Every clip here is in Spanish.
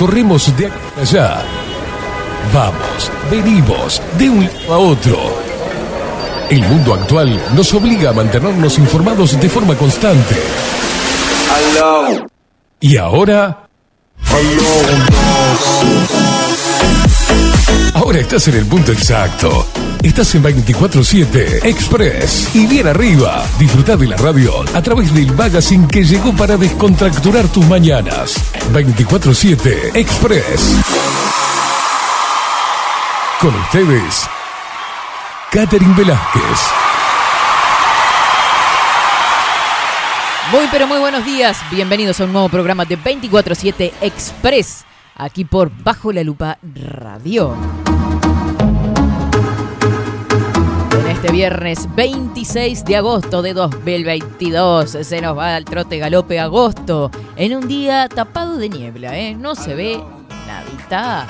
corremos de acá a allá. Vamos, venimos, de un lado a otro. El mundo actual nos obliga a mantenernos informados de forma constante. Y ahora... Ahora estás en el punto exacto. Estás en 24-7 Express. Y bien arriba, disfruta de la radio a través del magazine que llegó para descontracturar tus mañanas. 24-7 Express. Con ustedes, Catherine Velázquez. Muy pero muy buenos días, bienvenidos a un nuevo programa de 24-7 Express, aquí por Bajo la Lupa Radio. En este viernes 26 de agosto de 2022 se nos va al trote galope agosto, en un día tapado de niebla, ¿eh? no se ve nadita.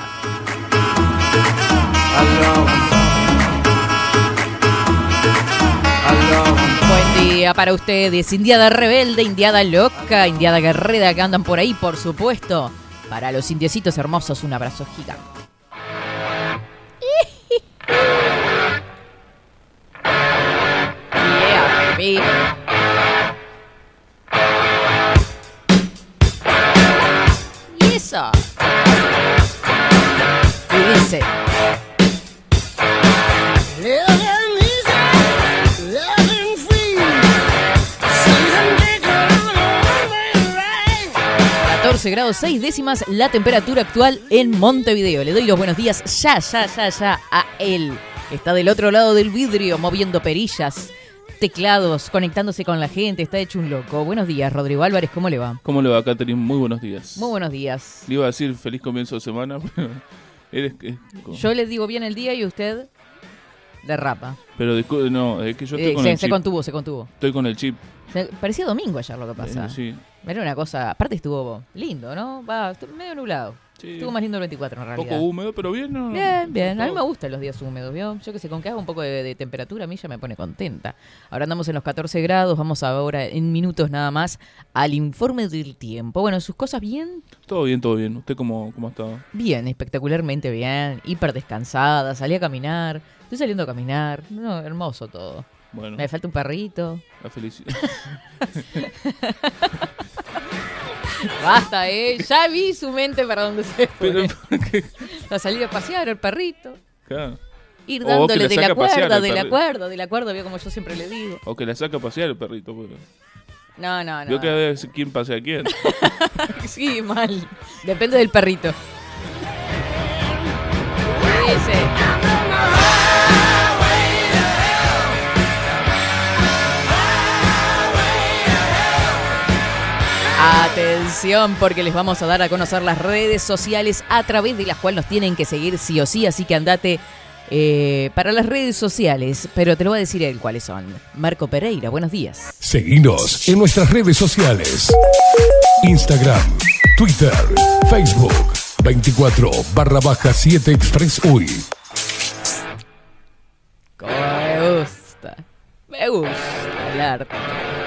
Buen día para ustedes, Indiada Rebelde, Indiada Loca, Indiada Guerrera que andan por ahí, por supuesto. Para los indiecitos hermosos, un abrazo gigante. Yeah, baby. Y eso. Y dice. 14 grados 6 décimas la temperatura actual en Montevideo. Le doy los buenos días ya, ya, ya, ya a él. Está del otro lado del vidrio moviendo perillas, teclados, conectándose con la gente. Está hecho un loco. Buenos días, Rodrigo Álvarez. ¿Cómo le va? ¿Cómo le va, Catherine? Muy buenos días. Muy buenos días. Le iba a decir feliz comienzo de semana, pero eres que- co- Yo les digo bien el día y usted derrapa. pero no, es que yo estoy Eh, con se, el se chip. contuvo, se contuvo. Estoy con el chip. Se- parecía domingo ayer lo que pasa. Eh, sí. Era una cosa. Aparte estuvo lindo, ¿no? Va, estuvo medio nublado. Sí. Estuvo más lindo el 24 en Un realidad. poco húmedo, pero bien, ¿no? Bien, bien. A mí me gustan los días húmedos, ¿vio? Yo que sé, con que haga un poco de, de temperatura, a mí ya me pone contenta. Ahora andamos en los 14 grados, vamos ahora en minutos nada más al informe del tiempo. Bueno, sus cosas bien, Todo bien, todo bien. ¿Usted cómo, cómo ha estado? bien, espectacularmente bien, hiper descansada, salí a caminar, estoy saliendo a caminar, no, hermoso todo. Bueno, Me falta un perrito. la felicidad. Basta, ¿eh? Ya vi su mente para dónde se fue. pero, ¿por qué? A pasear el perrito. Claro. Ir dándole le de la cuerda, de la cuerda, de la cuerda, vio como yo siempre le digo. O que la saca a pasear el perrito. Pues. No, no, no. Vio que a ver quién pasea a quién. Sí, mal. Depende del perrito. Ese. Atención porque les vamos a dar a conocer las redes sociales a través de las cuales nos tienen que seguir sí o sí, así que andate eh, para las redes sociales, pero te lo voy a decir él cuáles son. Marco Pereira, buenos días. Seguinos en nuestras redes sociales. Instagram, Twitter, Facebook, 24 barra baja 7 Express UI. Me gusta. Me gusta el arte.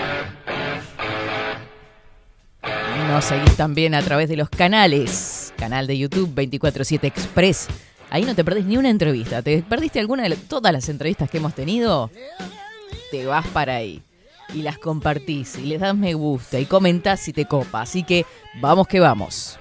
Nos seguís también a través de los canales. Canal de YouTube 24-7 Express. Ahí no te perdés ni una entrevista. ¿Te perdiste alguna de todas las entrevistas que hemos tenido? Te vas para ahí. Y las compartís. Y les das me gusta. Y comentás si te copa. Así que vamos que vamos.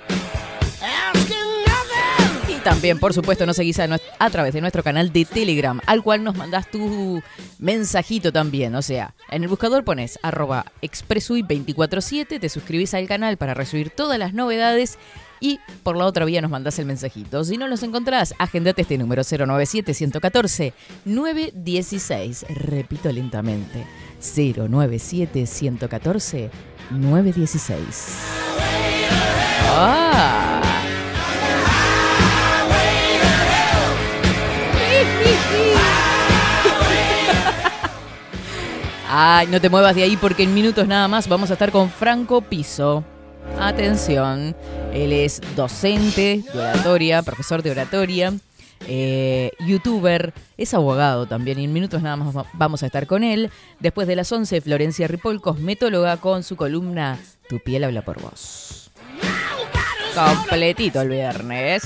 También, por supuesto, nos seguís a, a través de nuestro canal de Telegram, al cual nos mandás tu mensajito también. O sea, en el buscador pones arroba expresui247, te suscribís al canal para recibir todas las novedades y por la otra vía nos mandás el mensajito. Si no los encontrás, agendate este número 097-114-916. Repito lentamente, 097-114-916. ¡Ah! Ay, no te muevas de ahí porque en minutos nada más vamos a estar con Franco Piso. Atención, él es docente de oratoria, profesor de oratoria, eh, youtuber, es abogado también y en minutos nada más va- vamos a estar con él. Después de las 11, Florencia Ripoll, cosmetóloga, con su columna Tu piel habla por vos. Completito el viernes.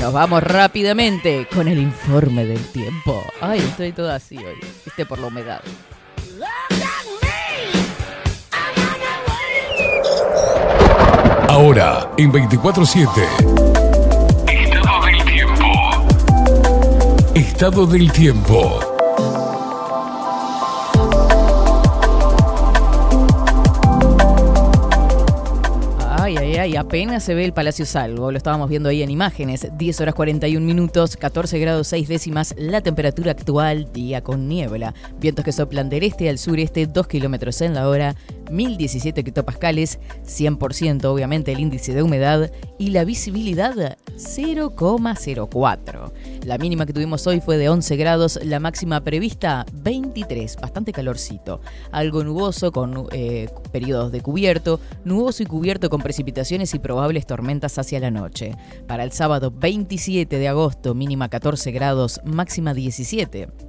Nos vamos rápidamente con el informe del tiempo. Ay, estoy toda así hoy. Viste por la humedad. Ahora, en 24-7. Estado del tiempo. Estado del tiempo. Ay, apenas se ve el Palacio Salvo. Lo estábamos viendo ahí en imágenes. 10 horas 41 minutos, 14 grados 6 décimas, la temperatura actual, día con niebla. Vientos que soplan del este al sureste, 2 kilómetros en la hora, 1017 hectopascales, 100% obviamente el índice de humedad y la visibilidad 0,04. La mínima que tuvimos hoy fue de 11 grados, la máxima prevista 23, bastante calorcito. Algo nuboso con eh, periodos de cubierto, nuboso y cubierto con precipitaciones y probables tormentas hacia la noche. Para el sábado 27 de agosto, mínima 14 grados, máxima 17.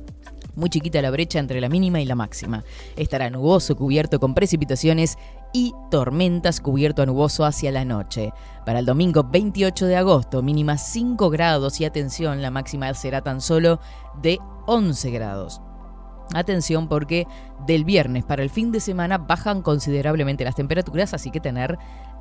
Muy chiquita la brecha entre la mínima y la máxima. Estará nuboso cubierto con precipitaciones y tormentas cubierto a nuboso hacia la noche. Para el domingo 28 de agosto, mínima 5 grados y atención, la máxima será tan solo de 11 grados. Atención porque del viernes para el fin de semana bajan considerablemente las temperaturas, así que tener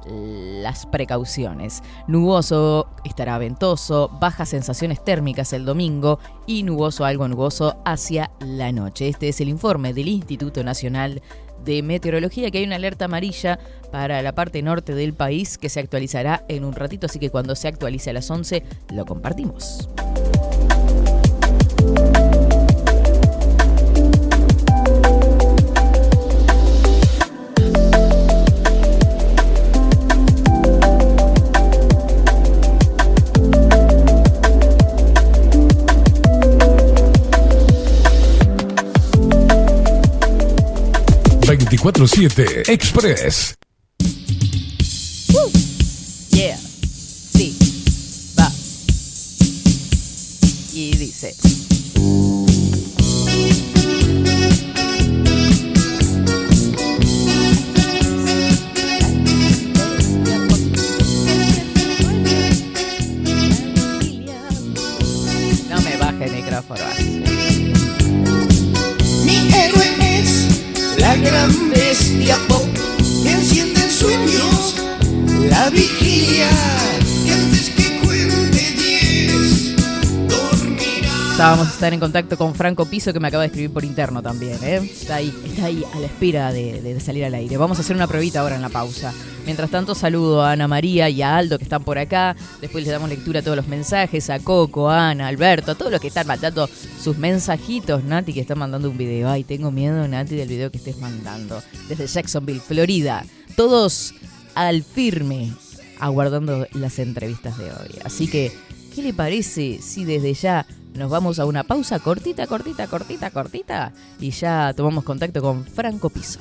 las precauciones. Nuboso, estará ventoso, bajas sensaciones térmicas el domingo y nuboso, algo nuboso hacia la noche. Este es el informe del Instituto Nacional de Meteorología, que hay una alerta amarilla para la parte norte del país que se actualizará en un ratito, así que cuando se actualice a las 11 lo compartimos. 24-7 Express. Estábamos a estar en contacto con Franco Piso, que me acaba de escribir por interno también. ¿eh? Está ahí, está ahí a la espera de, salir al aire. Vamos a hacer una pruebita ahora en la pausa. Mientras tanto, saludo a Ana María y a Aldo que están por acá. Después les damos lectura a todos los mensajes, a Coco, a Ana, Alberto, a todos los que están mandando sus mensajitos. Nati que está mandando un video. Ay, tengo miedo, Nati, del video que estés mandando. Desde Jacksonville, Florida. Todos al firme, aguardando las entrevistas de hoy. Así que, ¿qué le parece si desde ya nos vamos a una pausa cortita, cortita, cortita, cortita? Y ya tomamos contacto con Franco Piso.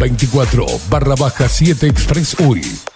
24 barra baja 7 Express UI.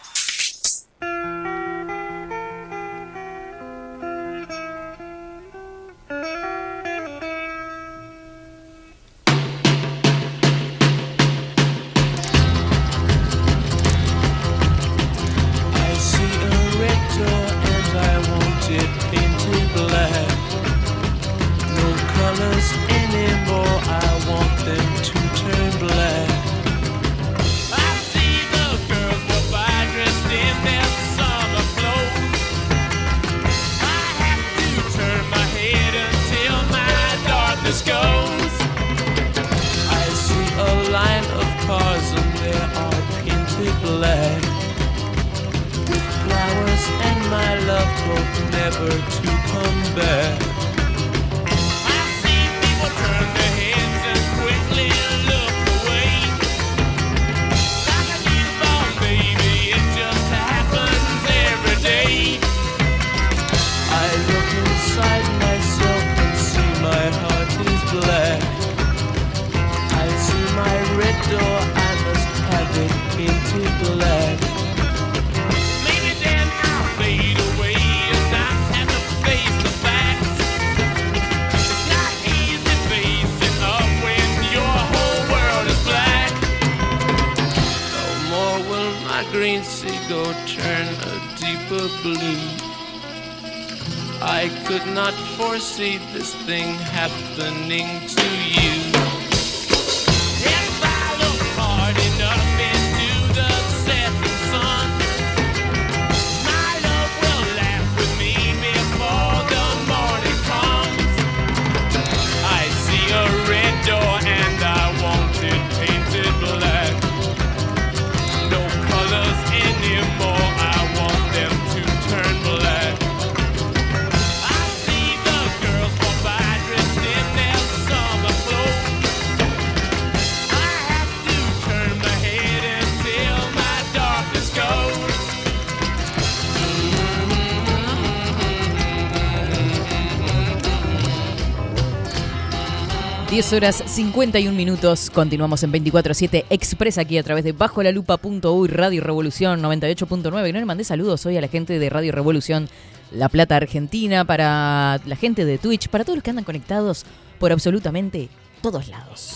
10 horas 51 minutos. Continuamos en 24-7 Express aquí a través de bajo la Radio Revolución 98.9. No le mandé saludos hoy a la gente de Radio Revolución La Plata Argentina, para la gente de Twitch, para todos los que andan conectados por absolutamente todos lados.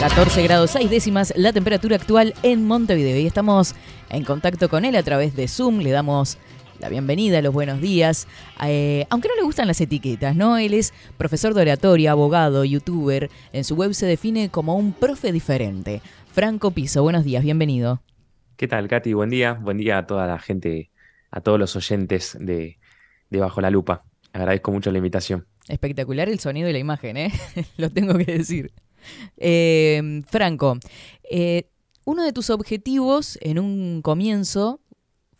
14 grados 6 décimas la temperatura actual en Montevideo y estamos en contacto con él a través de Zoom. Le damos la bienvenida, los buenos días. Eh, aunque no le gustan las etiquetas, ¿no? Él es profesor de oratoria, abogado, youtuber. En su web se define como un profe diferente. Franco Piso, buenos días, bienvenido. ¿Qué tal, Katy? Buen día. Buen día a toda la gente, a todos los oyentes de, de Bajo la Lupa. Agradezco mucho la invitación. Espectacular el sonido y la imagen, ¿eh? Lo tengo que decir. Eh, Franco, eh, uno de tus objetivos en un comienzo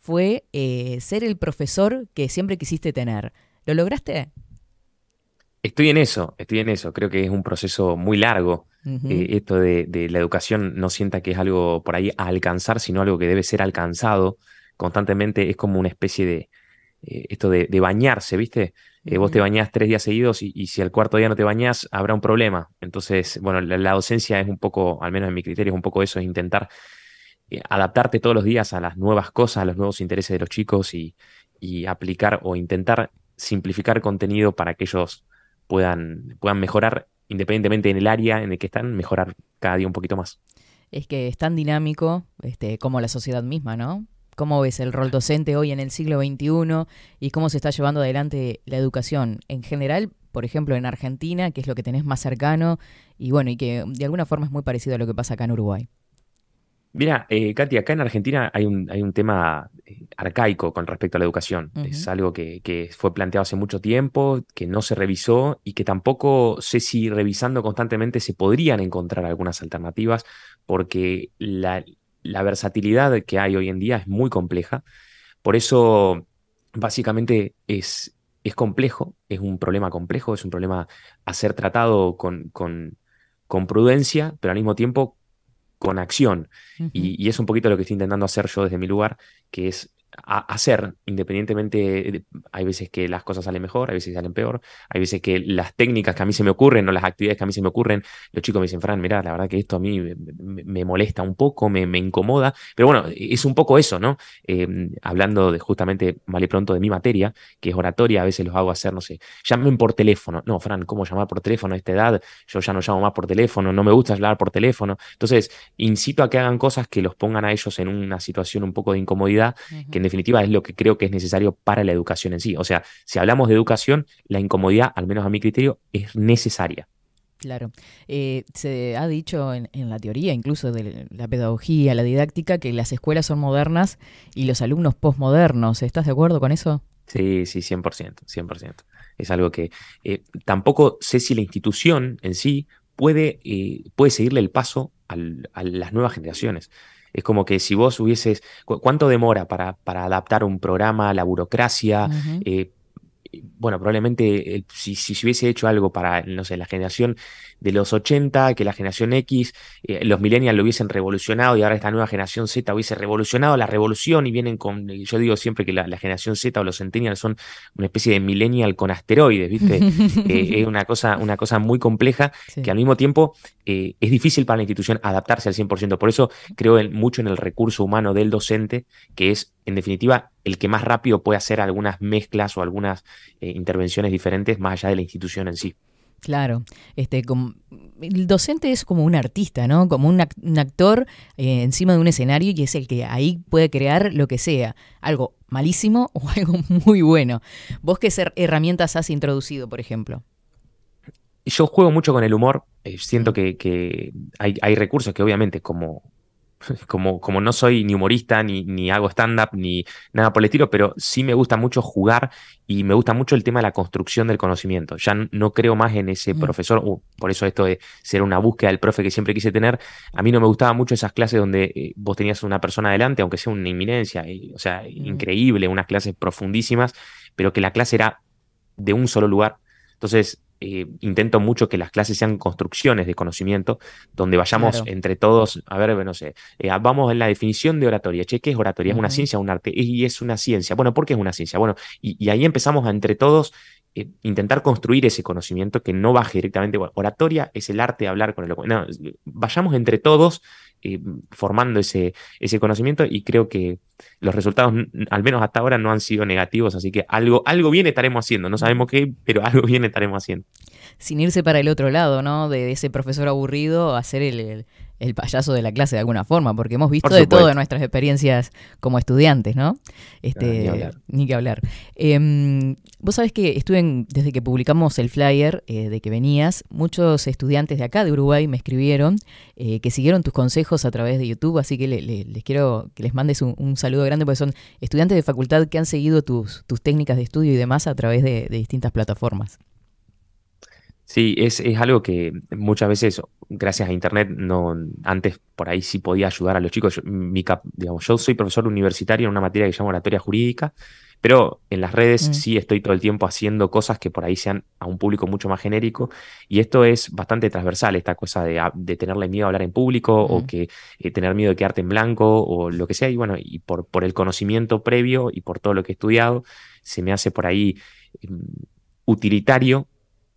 fue eh, ser el profesor que siempre quisiste tener. ¿Lo lograste? Estoy en eso, estoy en eso. Creo que es un proceso muy largo. Eh, esto de, de la educación no sienta que es algo por ahí a alcanzar, sino algo que debe ser alcanzado constantemente. Es como una especie de eh, esto de, de bañarse, ¿viste? Eh, Vos te bañás tres días seguidos y, y si al cuarto día no te bañás, habrá un problema. Entonces, bueno, la, la docencia es un poco, al menos en mi criterio, es un poco eso, es intentar adaptarte todos los días a las nuevas cosas, a los nuevos intereses de los chicos y, y aplicar o intentar simplificar contenido para que ellos puedan, puedan mejorar independientemente en el área en el que están, mejorar cada día un poquito más. Es que es tan dinámico este, como la sociedad misma, ¿no? ¿Cómo ves el rol docente hoy en el siglo XXI y cómo se está llevando adelante la educación en general, por ejemplo, en Argentina, que es lo que tenés más cercano y bueno, y que de alguna forma es muy parecido a lo que pasa acá en Uruguay? Mira, eh, Katy, acá en Argentina hay un, hay un tema eh, arcaico con respecto a la educación. Es algo que, que fue planteado hace mucho tiempo, que no se revisó y que tampoco sé si revisando constantemente se podrían encontrar algunas alternativas, porque la, la versatilidad que hay hoy en día es muy compleja. Por eso, básicamente, es, es complejo, es un problema complejo, es un problema a ser tratado con, con, con prudencia, pero al mismo tiempo con acción. Y, y es un poquito lo que estoy intentando hacer yo desde mi lugar, que es a- hacer, independientemente, de- hay veces que las cosas salen mejor, hay veces que salen peor, hay veces que las técnicas que a mí se me ocurren o las actividades que a mí se me ocurren, los chicos me dicen, Fran, mira, la verdad que esto a mí me, molesta un poco, me, incomoda, pero bueno, es un poco eso, ¿no? Eh, hablando de justamente, mal y pronto, de mi materia, que es oratoria, a veces los hago hacer, no sé, llamen por teléfono, no, Fran, ¿cómo llamar por teléfono a esta edad? Yo ya no llamo más por teléfono, no me gusta hablar por teléfono, entonces incito a que hagan cosas que los pongan a ellos en una situación un poco de incomodidad, que en definitiva es lo que creo que es necesario para la educación en sí. O sea, si hablamos de educación, la incomodidad, al menos a mi criterio, es necesaria. Claro. Eh, se ha dicho en, en la teoría, incluso de la pedagogía, la didáctica, que las escuelas son modernas y los alumnos posmodernos. ¿Estás de acuerdo con eso? Sí, sí, 100%, 100%. Es algo que eh, tampoco sé si la institución en sí puede, eh, puede seguirle el paso al- a las nuevas generaciones. Es como que si vos hubieses, cu- ¿cuánto demora para, para adaptar un programa a la burocracia? Eh, bueno, probablemente eh, si, si se hubiese hecho algo para, no sé, la generación de los 80, que la generación X, eh, los millennials lo hubiesen revolucionado y ahora esta nueva generación Z hubiese revolucionado la revolución y vienen con, yo digo siempre que la, la generación Z o los centennials son una especie de millennial con asteroides, ¿viste? Eh, es una cosa, una cosa muy compleja Sí. que al mismo tiempo eh, es difícil para la institución adaptarse al 100%. Por eso creo en- mucho en el recurso humano del docente, que es, en definitiva, el que más rápido puede hacer algunas mezclas o algunas eh, intervenciones diferentes más allá de la institución en sí. Claro, este, como, el docente es como un artista, ¿no? Como un, ac- un actor eh, encima de un escenario y es el que ahí puede crear lo que sea, algo malísimo o algo muy bueno. ¿Vos qué herramientas has introducido, por ejemplo? Yo juego mucho con el humor. eh, siento que, que hay, hay recursos que obviamente como, como, como no soy ni humorista, ni, ni hago stand-up, ni nada por el estilo, pero sí me gusta mucho jugar y me gusta mucho el tema de la construcción del conocimiento. Ya no creo más en ese Mm. profesor, uh, por eso esto de ser una búsqueda del profe que siempre quise tener. A mí no me gustaban mucho esas clases donde eh, vos tenías una persona adelante, aunque sea una inminencia, y- o sea, increíble, unas clases profundísimas, pero que la clase era de un solo lugar. Entonces, eh, intento mucho que las clases sean construcciones de conocimiento, donde vayamos Claro. entre todos, a ver, no sé, eh, vamos en la definición de oratoria. Che, ¿qué es oratoria? ¿Es una ciencia o un arte? Y es una ciencia. Bueno, ¿por qué es una ciencia? Bueno, y, y ahí empezamos a entre todos eh, intentar construir ese conocimiento que no baje directamente. Bueno, oratoria es el arte de hablar con el. No, vayamos entre todos formando ese, ese conocimiento y creo que los resultados, al menos hasta ahora, no han sido negativos, así que algo, algo bien estaremos haciendo. No sabemos qué, pero algo bien estaremos haciendo. Sin irse para el otro lado, ¿no? De ese profesor aburrido a ser el, el- el payaso de la clase de alguna forma, porque hemos visto de todo en nuestras experiencias como estudiantes, ¿no? Este, ni hablar. ni que hablar. Em, Vos sabés que estuve en- desde que publicamos el flyer eh, de que venías, muchos estudiantes de acá, de Uruguay, me escribieron eh, que siguieron tus consejos a través de YouTube, así que le- le- les quiero que les mandes un, un saludo grande, porque son estudiantes de facultad que han seguido tus, tus técnicas de estudio y demás a través de, de distintas plataformas. Sí, es, es algo que muchas veces, gracias a Internet, no, antes por ahí sí podía ayudar a los chicos. Yo, mi cap- digamos, yo soy profesor universitario en una materia que se llama oratoria jurídica, pero en las redes Mm. sí estoy todo el tiempo haciendo cosas que por ahí sean a un público mucho más genérico. Y esto es bastante transversal, esta cosa de, a- de tenerle miedo a hablar en público o Mm. que eh, tener miedo de quedarte en blanco o lo que sea. Y bueno, y por, por el conocimiento previo y por todo lo que he estudiado, se me hace por ahí em, utilitario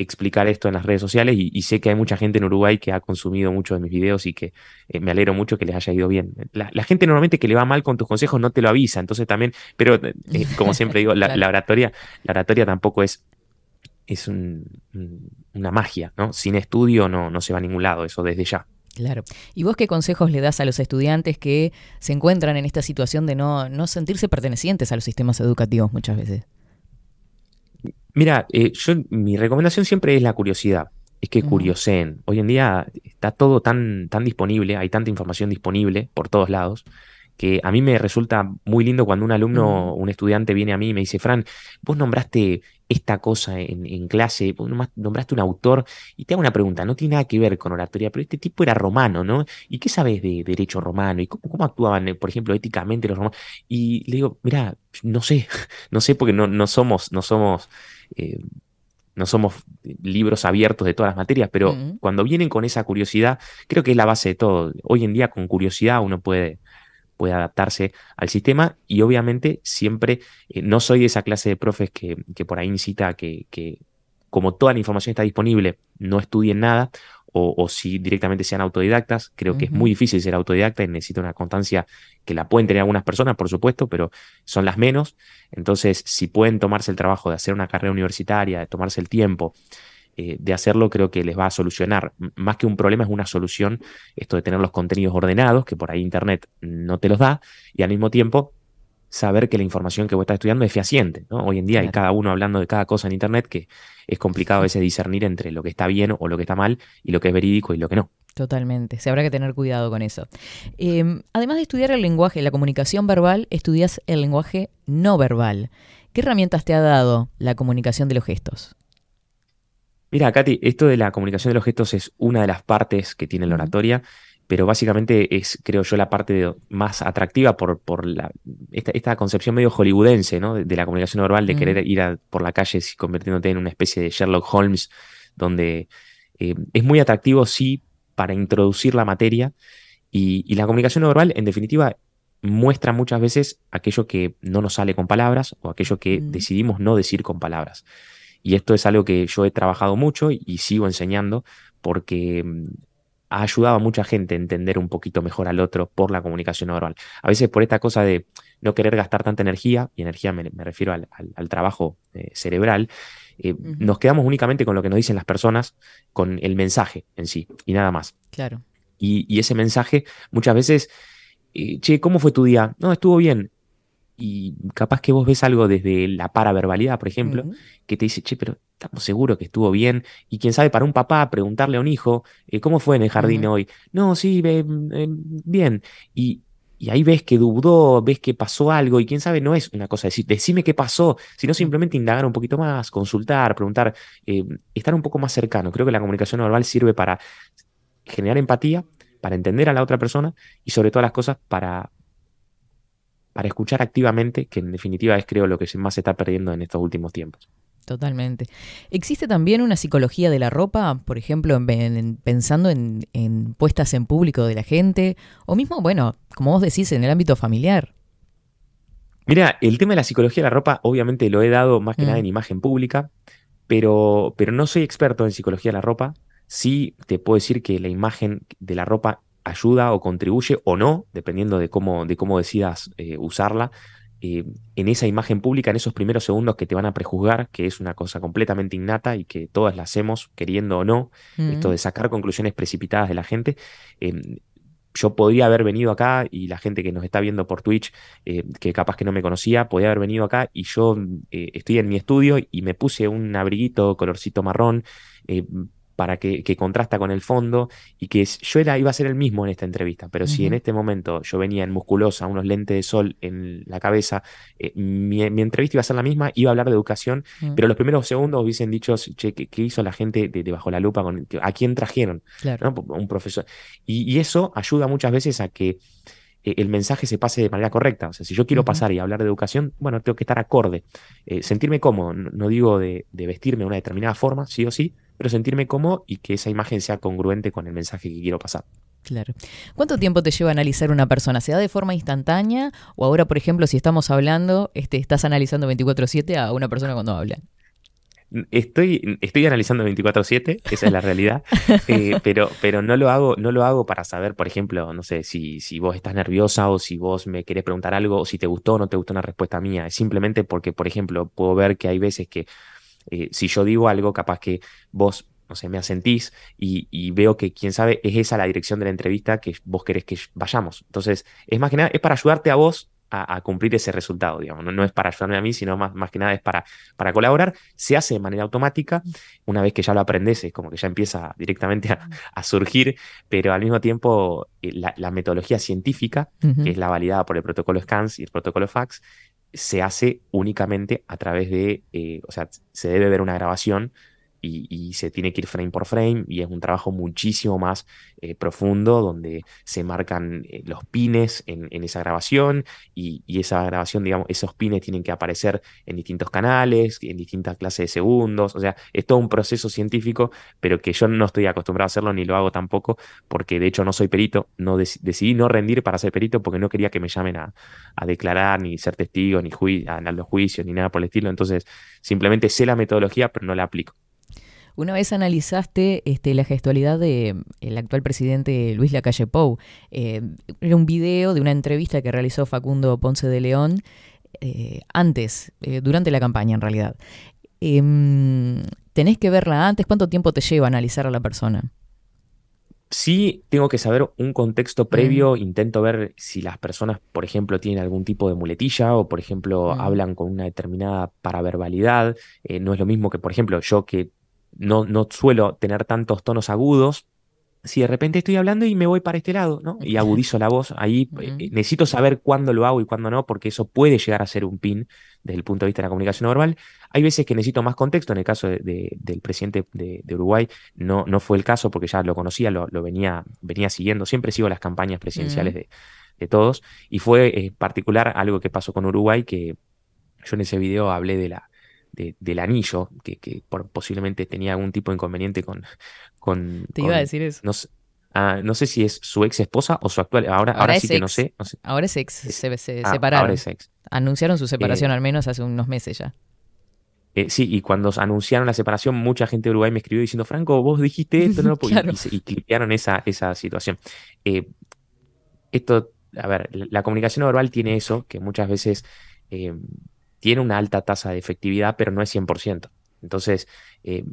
explicar esto en las redes sociales y, y sé que hay mucha gente en Uruguay que ha consumido muchos de mis videos y que eh, me alegro mucho que les haya ido bien. La, la gente normalmente que le va mal con tus consejos no te lo avisa, entonces también, pero eh, eh, como siempre digo, la, Claro. la oratoria, la oratoria tampoco es, es un- un- una magia, ¿no? Sin estudio no, no se va a ningún lado, eso desde ya. Claro. ¿Y vos qué consejos le das a los estudiantes que se encuentran en esta situación de no, no sentirse pertenecientes a los sistemas educativos muchas veces? Mira, eh, yo, mi recomendación siempre es la curiosidad. Es que Ujú. curioseen. Hoy en día está todo tan, tan disponible, hay tanta información disponible por todos lados, que a mí me resulta muy lindo cuando un alumno, un estudiante viene a mí y me dice, Fran, vos nombraste esta cosa en, en clase, vos nomás- nombraste un autor, y te hago una pregunta, no tiene nada que ver con oratoria, pero este tipo era romano, ¿no? ¿Y qué sabes de derecho romano? ¿Y cómo, cómo actuaban, eh, por ejemplo, éticamente los romanos? Y le digo, mira, no sé, no sé porque no, no somos, no somos eh, no somos libros abiertos de todas las materias, pero cuando vienen con esa curiosidad, creo que es la base de todo. Hoy en día con curiosidad uno puede, puede adaptarse al sistema y obviamente siempre eh, no soy de esa clase de profes que, que por ahí incita a que, que como toda la información está disponible, no estudien nada o, o si directamente sean autodidactas. Creo que es muy difícil ser autodidacta y necesita una constancia que la pueden tener algunas personas, por supuesto, pero son las menos. Entonces, si pueden tomarse el trabajo de hacer una carrera universitaria, de tomarse el tiempo eh, de hacerlo, creo que les va a solucionar. Más que un problema, es una solución esto de tener los contenidos ordenados, que por ahí Internet no te los da, y al mismo tiempo saber que la información que vos estás estudiando es fehaciente. ¿no? Hoy en día hay cada uno hablando de cada cosa en Internet que es complicado a veces discernir entre lo que está bien o lo que está mal y lo que es verídico y lo que no. Totalmente, se habrá que tener cuidado con eso. Eh, además de estudiar el lenguaje, la comunicación verbal, estudias el lenguaje no verbal. ¿Qué herramientas te ha dado la comunicación de los gestos? Mira, Katy, esto de la comunicación de los gestos es una de las partes que tiene la oratoria, pero básicamente es, creo yo, la parte de- más atractiva por, por la, esta, esta concepción medio hollywoodense, ¿no? De, de la comunicación verbal, de Ujú. querer ir a- por la calle convirtiéndote en una especie de Sherlock Holmes, donde eh, es muy atractivo, sí, para introducir la materia, y, y la comunicación no verbal, en definitiva, muestra muchas veces aquello que no nos sale con palabras o aquello que Mm. decidimos no decir con palabras. Y esto es algo que yo he trabajado mucho y, y sigo enseñando porque mm, ha ayudado a mucha gente a entender un poquito mejor al otro por la comunicación no verbal. A veces por esta cosa de no querer gastar tanta energía, y energía me, me refiero al, al- al trabajo eh, cerebral, Eh, nos quedamos únicamente con lo que nos dicen las personas, con el mensaje en sí y nada más. Claro. Y, ese mensaje muchas veces, eh, che, ¿cómo fue tu día? No, estuvo bien. Y capaz que vos ves algo desde la paraverbalidad, por ejemplo, que te dice, che, pero estamos seguros que estuvo bien. Y quién sabe, para un papá, preguntarle a un hijo, eh, ¿cómo fue en el jardín hoy? No, sí, bien. Y, y ahí ves que dudó, ves que pasó algo, y quién sabe, no es una cosa decir, decime qué pasó, sino simplemente indagar un poquito más, consultar, preguntar, eh, estar un poco más cercano. Creo que la comunicación verbal sirve para generar empatía, para entender a la otra persona y sobre todas las cosas para, para escuchar activamente, que en definitiva es creo lo que más se está perdiendo en estos últimos tiempos. Totalmente. ¿Existe también una psicología de la ropa, por ejemplo, pensando en, puestas en público de la gente? O mismo, bueno, como vos decís, en el ámbito familiar. Mira, el tema de la psicología de la ropa, obviamente lo he dado más que nada en mm. imagen pública, pero, pero no soy experto en psicología de la ropa. Sí te puedo decir que la imagen de la ropa ayuda o contribuye o no, dependiendo de cómo, de cómo decidas eh, usarla, eh, en esa imagen pública, en esos primeros segundos que te van a prejuzgar, que es una cosa completamente innata y que todas la hacemos, queriendo o no, esto de sacar conclusiones precipitadas de la gente. Em, yo podría haber venido acá y la gente que nos está viendo por Twitch, eh, que capaz que no me conocía, podría haber venido acá y yo eh, estoy en mi estudio y me puse un abriguito colorcito marrón para que, contrasta con el fondo y que yo era, iba a ser el mismo en esta entrevista, pero si en este momento yo venía en musculosa, unos lentes de sol en la cabeza, eh, mi, entrevista iba a ser la misma, iba a hablar de educación, mm. pero los primeros segundos hubiesen dicho, che, ¿qué, hizo la gente de, bajo la lupa? Con, ¿A quién trajeron? Un profesor. Y, eso ayuda muchas veces a que eh, el mensaje se pase de manera correcta. O sea, si yo quiero pasar y hablar de educación, bueno, tengo que estar acorde. Eh, sentirme cómodo, no, digo de, de, vestirme de una determinada forma, sí o sí, pero sentirme cómodo y que esa imagen sea congruente con el mensaje que quiero pasar. Claro. ¿Cuánto tiempo te lleva a analizar una persona? ¿Se da de forma instantánea? O ahora, por ejemplo, si estamos hablando, este, estás analizando 24-7 a una persona cuando habla. Estoy, estoy analizando 24-7, esa es la realidad, eh, pero, pero no, lo hago, no lo hago para saber, por ejemplo, no sé, si, si vos estás nerviosa o si vos me querés preguntar algo o si te gustó o no te gustó una respuesta mía. Es simplemente porque, por ejemplo, puedo ver que hay veces que eh, si yo digo algo, capaz que vos, no sé, me asentís y, veo que, quién sabe, es esa la dirección de la entrevista que vos querés que vayamos. Entonces, es más que nada, es para ayudarte a vos a, cumplir ese resultado, digamos. No, es para ayudarme a mí, sino más, más que nada es para, para colaborar. Se hace de manera automática. Una vez que ya lo aprendes, es como que ya empieza directamente a, surgir, pero al mismo tiempo eh, la, metodología científica, que es la validada por el protocolo SCANS y el protocolo FAX, se hace únicamente a través de, eh, o sea, se debe ver una grabación y, se tiene que ir frame por frame y es un trabajo muchísimo más eh, profundo donde se marcan eh, los pines en, esa grabación y, esa grabación, digamos, esos pines tienen que aparecer en distintos canales, en distintas clases de segundos, o sea, es todo un proceso científico, pero que yo no estoy acostumbrado a hacerlo ni lo hago tampoco porque de hecho no soy perito, no decidí no rendir para ser perito porque no quería que me llamen a, declarar ni ser testigo, ni a, a los juicios, ni nada por el estilo, entonces simplemente sé la metodología pero no la aplico. Una vez analizaste este, la gestualidad del el actual presidente Luis Lacalle Pou. Eh, era un video de una entrevista que realizó Facundo Ponce de León eh, antes, eh, durante la campaña en realidad. Em, ¿Tenés que verla antes? ¿Cuánto tiempo te lleva analizar a la persona? Sí, tengo que saber un contexto previo, mm. intento ver si las personas, por ejemplo, tienen algún tipo de muletilla o, por ejemplo, mm. hablan con una determinada paraverbalidad. no es lo mismo que, por ejemplo, yo que no, no suelo tener tantos tonos agudos. Si de repente estoy hablando y me voy para este lado, ¿no? Y agudizo la voz, ahí eh, necesito saber cuándo lo hago y cuándo no, porque eso puede llegar a ser un pin desde el punto de vista de la comunicación verbal. Hay veces que necesito más contexto, en el caso del presidente de, Uruguay no, no fue el caso porque ya lo conocía, lo, venía, venía siguiendo, siempre sigo las campañas presidenciales de, todos, y fue en eh, particular algo que pasó con Uruguay, que yo en ese video hablé de la, del anillo, que, que por, posiblemente tenía algún tipo de inconveniente con... con Te iba a decir eso. No sé, ah, no sé si es su ex esposa o su actual. Ahora, ahora, sí que no sé, Ahora es ex, se, se ah, separaron. Ahora es ex. Anunciaron su separación eh, al menos hace unos meses ya. Eh, sí, y cuando anunciaron la separación, mucha gente de Uruguay me escribió diciendo, Franco, vos dijiste esto, no y, y, clipearon esa, esa situación. Eh, esto, a ver, la comunicación verbal tiene eso, que muchas veces tiene una alta tasa de efectividad, pero no es 100%. Entonces, eh,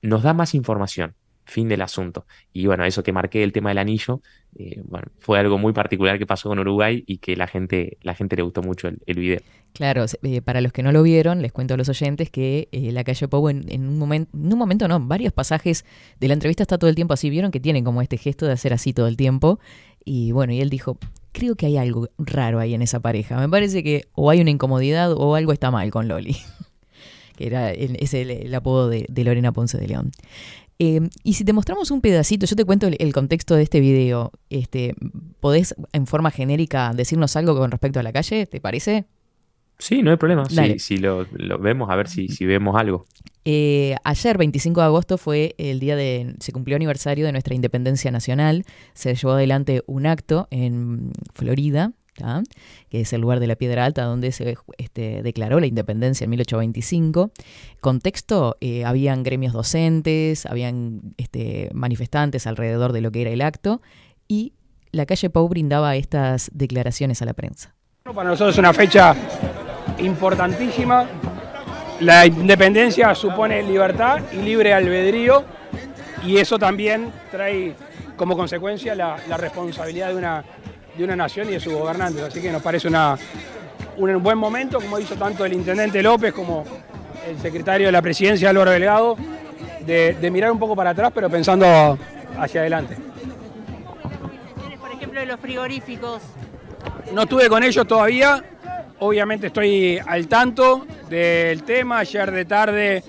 nos da más información. Fin del asunto. Y bueno, eso que marqué el tema del anillo, eh, bueno, fue algo muy particular que pasó con Uruguay y que la gente, la gente le gustó mucho el, video. Claro, eh, para los que no lo vieron, les cuento a los oyentes que eh, la calle Pou en, en un momento, en un momento no, varios pasajes de la entrevista está todo el tiempo así, vieron que tienen como este gesto de hacer así todo el tiempo. Y bueno, y él dijo, creo que hay algo raro ahí en esa pareja. Me parece que o hay una incomodidad o algo está mal con Loli. que era el, el, apodo de, Lorena Ponce de León. Eh, y si te mostramos un pedacito, yo te cuento el, el, contexto de este video, este, ¿podés en forma genérica decirnos algo con respecto a la calle? ¿Te parece? Sí, no hay problema. Si, si lo, lo, vemos, a ver si, si vemos algo. Eh, ayer, 25 de agosto, fue el día de. Se cumplió aniversario de nuestra independencia nacional. Se llevó adelante un acto en Florida, ¿tá? que es el lugar de la Piedra Alta, donde se este, declaró la independencia en 1825. Contexto, eh, habían gremios docentes, habían este, manifestantes alrededor de lo que era el acto, y la calle Pau brindaba estas declaraciones a la prensa. Para nosotros es una fecha importantísima. La independencia supone libertad y libre albedrío, y eso también trae como consecuencia la, la responsabilidad de una de una nación y de sus gobernantes. Así que nos parece una, un buen momento, como hizo tanto el intendente López como el secretario de la presidencia Álvaro Delgado, de, de mirar un poco para atrás, pero pensando hacia adelante. Por ejemplo, de los frigoríficos. No estuve con ellos todavía, obviamente estoy al tanto del tema. Ayer de tarde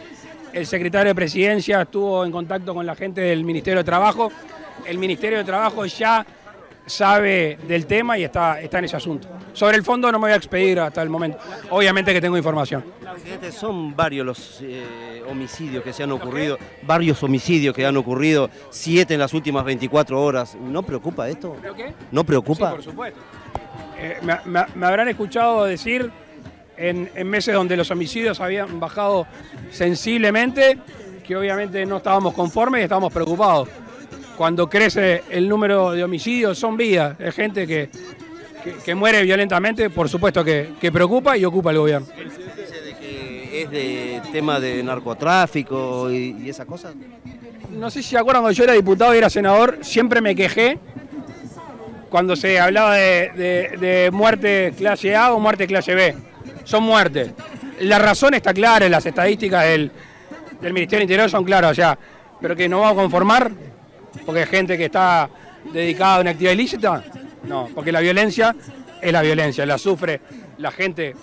el secretario de presidencia estuvo en contacto con la gente del Ministerio de Trabajo. El Ministerio de Trabajo ya sabe del tema y está, está en ese asunto. Sobre el fondo no me voy a expedir hasta el momento. Obviamente que tengo información. Son varios los eh, homicidios que se han ocurrido, varios homicidios que han ocurrido, siete en las últimas 24 horas. ¿No preocupa esto? ¿No preocupa? Sí, por supuesto. Eh, me, me, me, habrán escuchado decir en, en meses donde los homicidios habían bajado sensiblemente que obviamente no estábamos conformes y estábamos preocupados cuando crece el número de homicidios, son vidas, es gente que, que, que muere violentamente, por supuesto que, que, preocupa y ocupa el gobierno. ¿Es de tema de narcotráfico y, y esas cosas? No sé si se acuerdan cuando yo era diputado y era senador, siempre me quejé cuando se hablaba de, de, muerte clase A o muerte clase B. Son muertes. La razón está clara, las estadísticas del, del Ministerio del Interior son claras, sea, pero que no vamos a conformar porque hay gente que está dedicada a una actividad ilícita. No, porque la violencia es la violencia, la sufre la gente,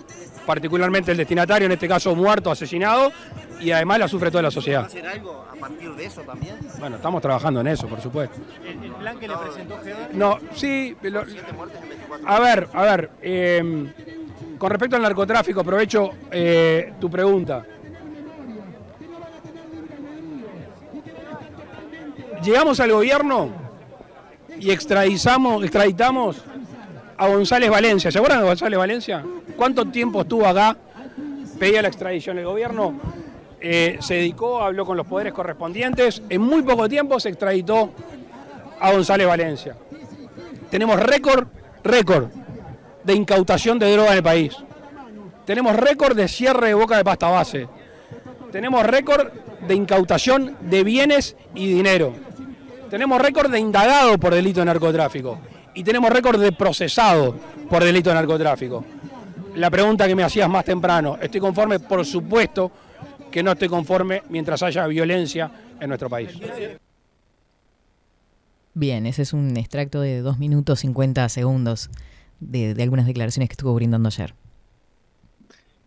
particularmente el destinatario, en este caso muerto, asesinado, y además la sufre toda la sociedad. ¿Hacer algo a partir de eso también? Bueno, estamos trabajando en eso, por supuesto. ¿El, el plan que no. le presentó? No, sí. Lo, a ver, a ver. Eh, con respecto al narcotráfico, aprovecho eh, tu pregunta. llegamos al gobierno y extradizamos, extraditamos a González Valencia. ¿Se acuerdan de González Valencia? ¿Cuánto tiempo estuvo acá? Pedía la extradición. El gobierno eh, se dedicó, habló con los poderes correspondientes. En muy poco tiempo se extraditó a González Valencia. Tenemos récord, récord de incautación de droga en el país. Tenemos récord de cierre de boca de pasta base. Tenemos récord de incautación de bienes y dinero. Tenemos récord de indagado por delito de narcotráfico y tenemos récord de procesado por delito de narcotráfico. La pregunta que me hacías más temprano, ¿estoy conforme? Por supuesto que no estoy conforme mientras haya violencia en nuestro país. Bien, ese es un extracto de 2 minutos 50 segundos de, de algunas declaraciones que estuvo brindando ayer.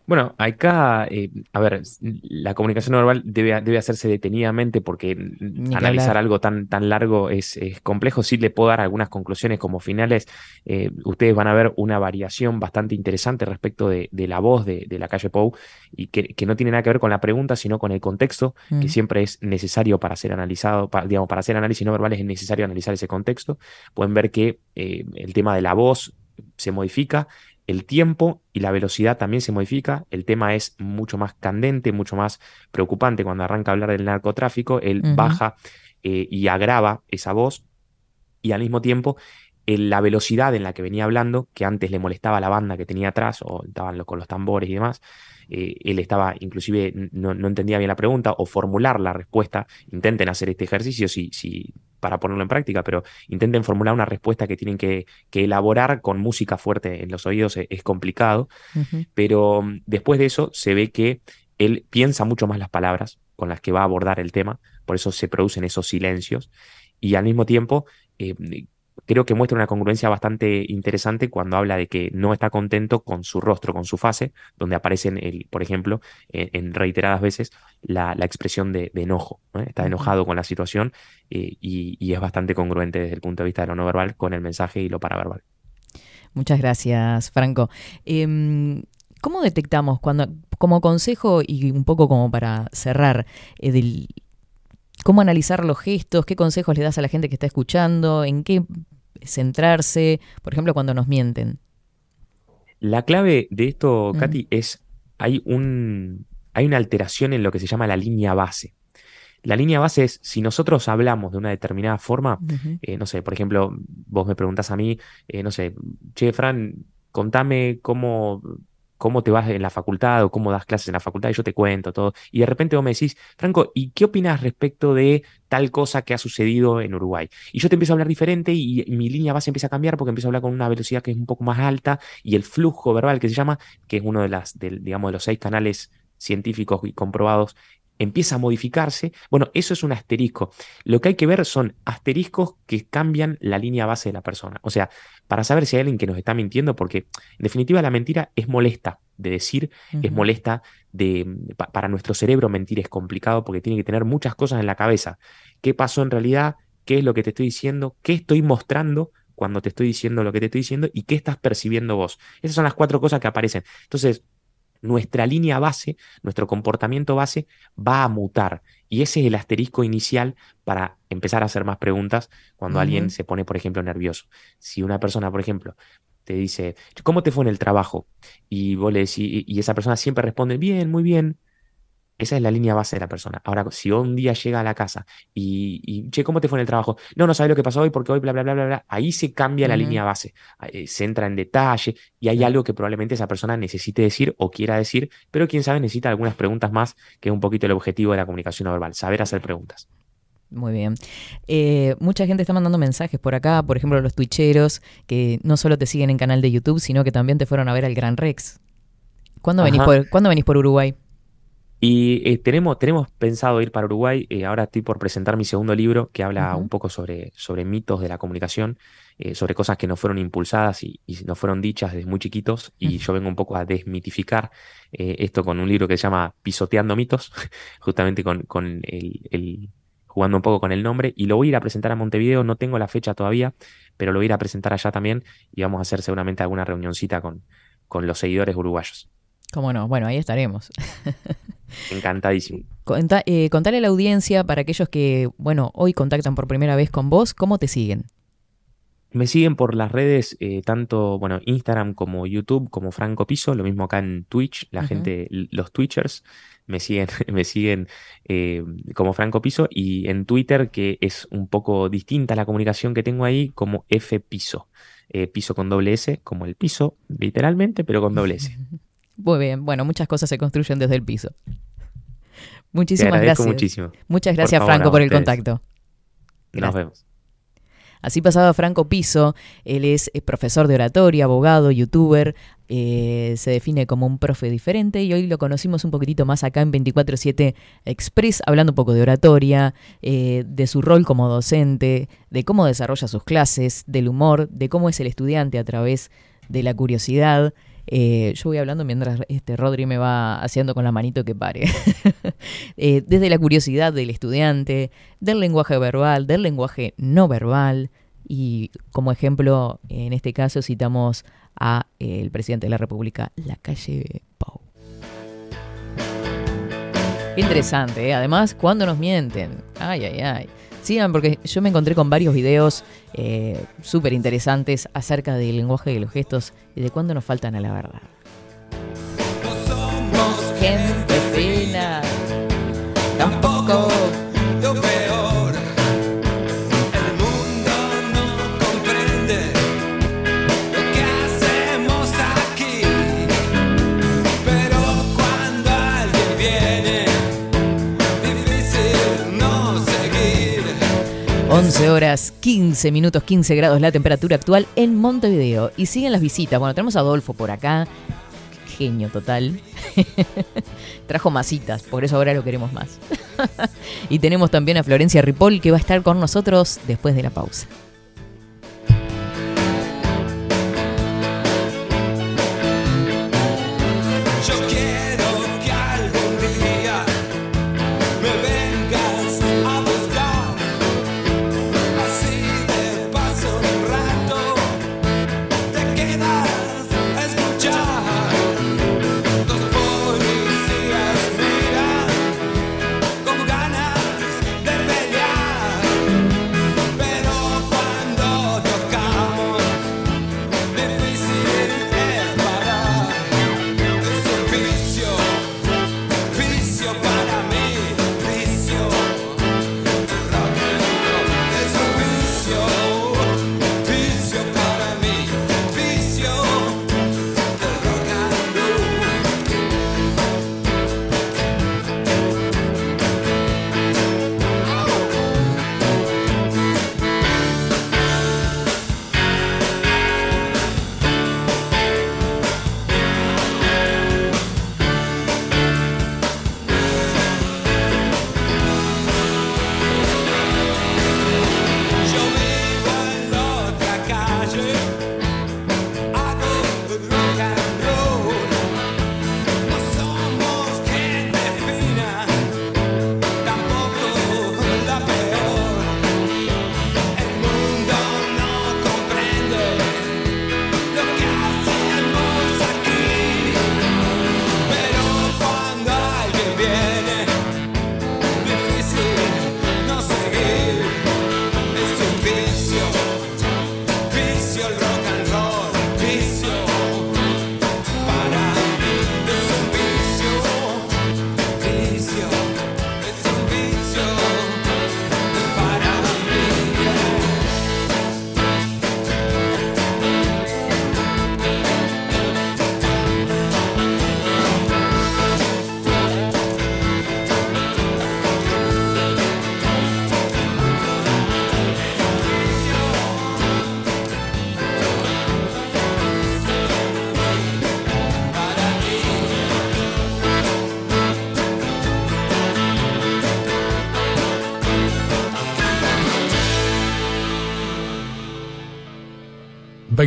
Bueno, acá, eh, a ver, la comunicación no verbal debe, debe hacerse detenidamente porque Ni analizar algo tan, tan largo es, es, complejo. Sí le puedo dar algunas conclusiones como finales. Eh, ustedes van a ver una variación bastante interesante respecto de, de la voz de, de, la calle Pou y que, que, no tiene nada que ver con la pregunta, sino con el contexto, mm. que siempre es necesario para ser analizado, para, digamos, para hacer análisis no verbales es necesario analizar ese contexto. Pueden ver que eh, el tema de la voz se modifica el tiempo y la velocidad también se modifica, el tema es mucho más candente, mucho más preocupante cuando arranca a hablar del narcotráfico, él uh -huh. baja eh, y agrava esa voz y al mismo tiempo la velocidad en la que venía hablando, que antes le molestaba a la banda que tenía atrás, o estaban los- con los tambores y demás, eh, él estaba, inclusive, no, no entendía bien la pregunta o formular la respuesta. Intenten hacer este ejercicio si, si, para ponerlo en práctica, pero intenten formular una respuesta que tienen que, que elaborar con música fuerte en los oídos, e- es complicado pero mm, después de eso se ve que él piensa mucho más las palabras con las que va a abordar el tema, por eso se producen esos silencios, y al mismo tiempo eh, creo que muestra una congruencia bastante interesante cuando habla de que no está contento con su rostro, con su fase, donde aparecen, el, por ejemplo, en reiteradas veces la, la expresión de, de enojo, ¿no? está enojado con la situación eh, y, y es bastante congruente desde el punto de vista de lo no verbal con el mensaje y lo paraverbal. Muchas gracias, Franco. Em, ¿Cómo detectamos cuando, como consejo y un poco como para cerrar, eh, del- cómo analizar los gestos, qué consejos le das a la gente que está escuchando, en qué centrarse, por ejemplo, cuando nos mienten? La clave de esto, Ujú. Katy, es hay un, hay una alteración en lo que se llama la línea base. La línea base es, si nosotros hablamos de una determinada forma, eh, no sé, por ejemplo, vos me preguntas a mí, eh, no sé, che, Fran, contame cómo, cómo te vas en la facultad o cómo das clases en la facultad y yo te cuento todo. Y de repente vos me decís, Franco, ¿y qué opinas respecto de tal cosa que ha sucedido en Uruguay? Y yo te empiezo a hablar diferente y, mi línea base empieza a cambiar porque empiezo a hablar con una velocidad que es un poco más alta y el flujo verbal que se llama, que es uno de las, del- digamos, de los seis canales científicos y comprobados, empieza a modificarse. Bueno, eso es un asterisco. Lo que hay que ver son asteriscos que cambian la línea base de la persona. O sea, para saber si hay alguien que nos está mintiendo, porque en definitiva la mentira es molesta de decir, es molesta de, pa- para nuestro cerebro mentir es complicado porque tiene que tener muchas cosas en la cabeza. ¿Qué pasó en realidad? ¿Qué es lo que te estoy diciendo? ¿Qué estoy mostrando cuando te estoy diciendo lo que te estoy diciendo? ¿Y qué estás percibiendo vos? Esas son las cuatro cosas que aparecen. Entonces, nuestra línea base, nuestro comportamiento base va a mutar. Y ese es el asterisco inicial para empezar a hacer más preguntas cuando alguien se pone, por ejemplo, nervioso. Si una persona, por ejemplo, te dice, ¿cómo te fue en el trabajo? Y vos le decís, y esa persona siempre responde, bien, muy bien. Esa es la línea base de la persona. Ahora, si un día llega a la casa y, y, che, ¿cómo te fue en el trabajo? No, no sabes lo que pasó hoy porque hoy, bla, bla, bla, bla, bla. Ahí se cambia la línea base. Eh, Se entra en detalle y hay algo que probablemente esa persona necesite decir o quiera decir, pero quién sabe, necesita algunas preguntas más, que es un poquito el objetivo de la comunicación no verbal, saber hacer preguntas. Muy bien. Eh, mucha gente está mandando mensajes por acá, por ejemplo, los twitcheros, que no solo te siguen en canal de YouTube, sino que también te fueron a ver al Gran Rex. ¿Cuándo venís por, ¿cuándo venís por Uruguay? Y eh, tenemos, tenemos pensado ir para Uruguay. eh, ahora estoy por presentar mi segundo libro que habla un poco sobre, sobre mitos de la comunicación, eh, sobre cosas que no fueron impulsadas y, y no fueron dichas desde muy chiquitos. Y yo vengo un poco a desmitificar eh, esto con un libro que se llama Pisoteando mitos, justamente con, con el, el- jugando un poco con el nombre. Y lo voy a ir a presentar a Montevideo. No tengo la fecha todavía, pero lo voy a ir a presentar allá también. Y vamos a hacer seguramente alguna reunioncita con, con los seguidores uruguayos. ¿Cómo no? Bueno, ahí estaremos. Encantadísimo. Conta- eh, contale a la audiencia, para aquellos que, bueno, hoy contactan por primera vez con vos, ¿cómo te siguen? Me siguen por las redes, eh, tanto bueno, Instagram como YouTube, como Franco Piso, lo mismo acá en Twitch, la gente, los Twitchers me siguen, me siguen eh, como Franco Piso y en Twitter, que es un poco distinta la comunicación que tengo ahí, como F Piso. Eh, piso con doble S, como el piso, literalmente, pero con doble S. Muy bien, bueno, muchas cosas se construyen desde el piso. Muchísimas gracias. muchísimo. Muchas Por gracias, favor, Franco, por el contacto. Nos vemos. Así pasaba Franco Piso, él es profesor de oratoria, abogado, youtuber, eh, se define como un profe diferente y hoy lo conocimos un poquitito más acá en 24-7 Express, hablando un poco de oratoria, eh, de su rol como docente, de cómo desarrolla sus clases, del humor, de cómo es el estudiante a través de la curiosidad. Eh, yo voy hablando mientras este Rodri me va haciendo con la manito que pare. Eh, desde la curiosidad del estudiante, del lenguaje verbal, del lenguaje no verbal. Y como ejemplo, en este caso citamos a eh, presidente de la República, la calle Pau. Interesante, ¿eh? además, cuando nos mienten. Ay, ay, ay. Sigan, porque yo me encontré con varios videos eh, súper interesantes acerca del lenguaje de los gestos y de cuándo nos faltan a la verdad. Somos gente fina, 12 horas, 15 minutos, 15 grados la temperatura actual en Montevideo. Y siguen las visitas. Bueno, tenemos a Adolfo por acá. Genio total. Trajo masitas, por eso ahora lo queremos más. y tenemos también a Florencia Ripoll que va a estar con nosotros después de la pausa.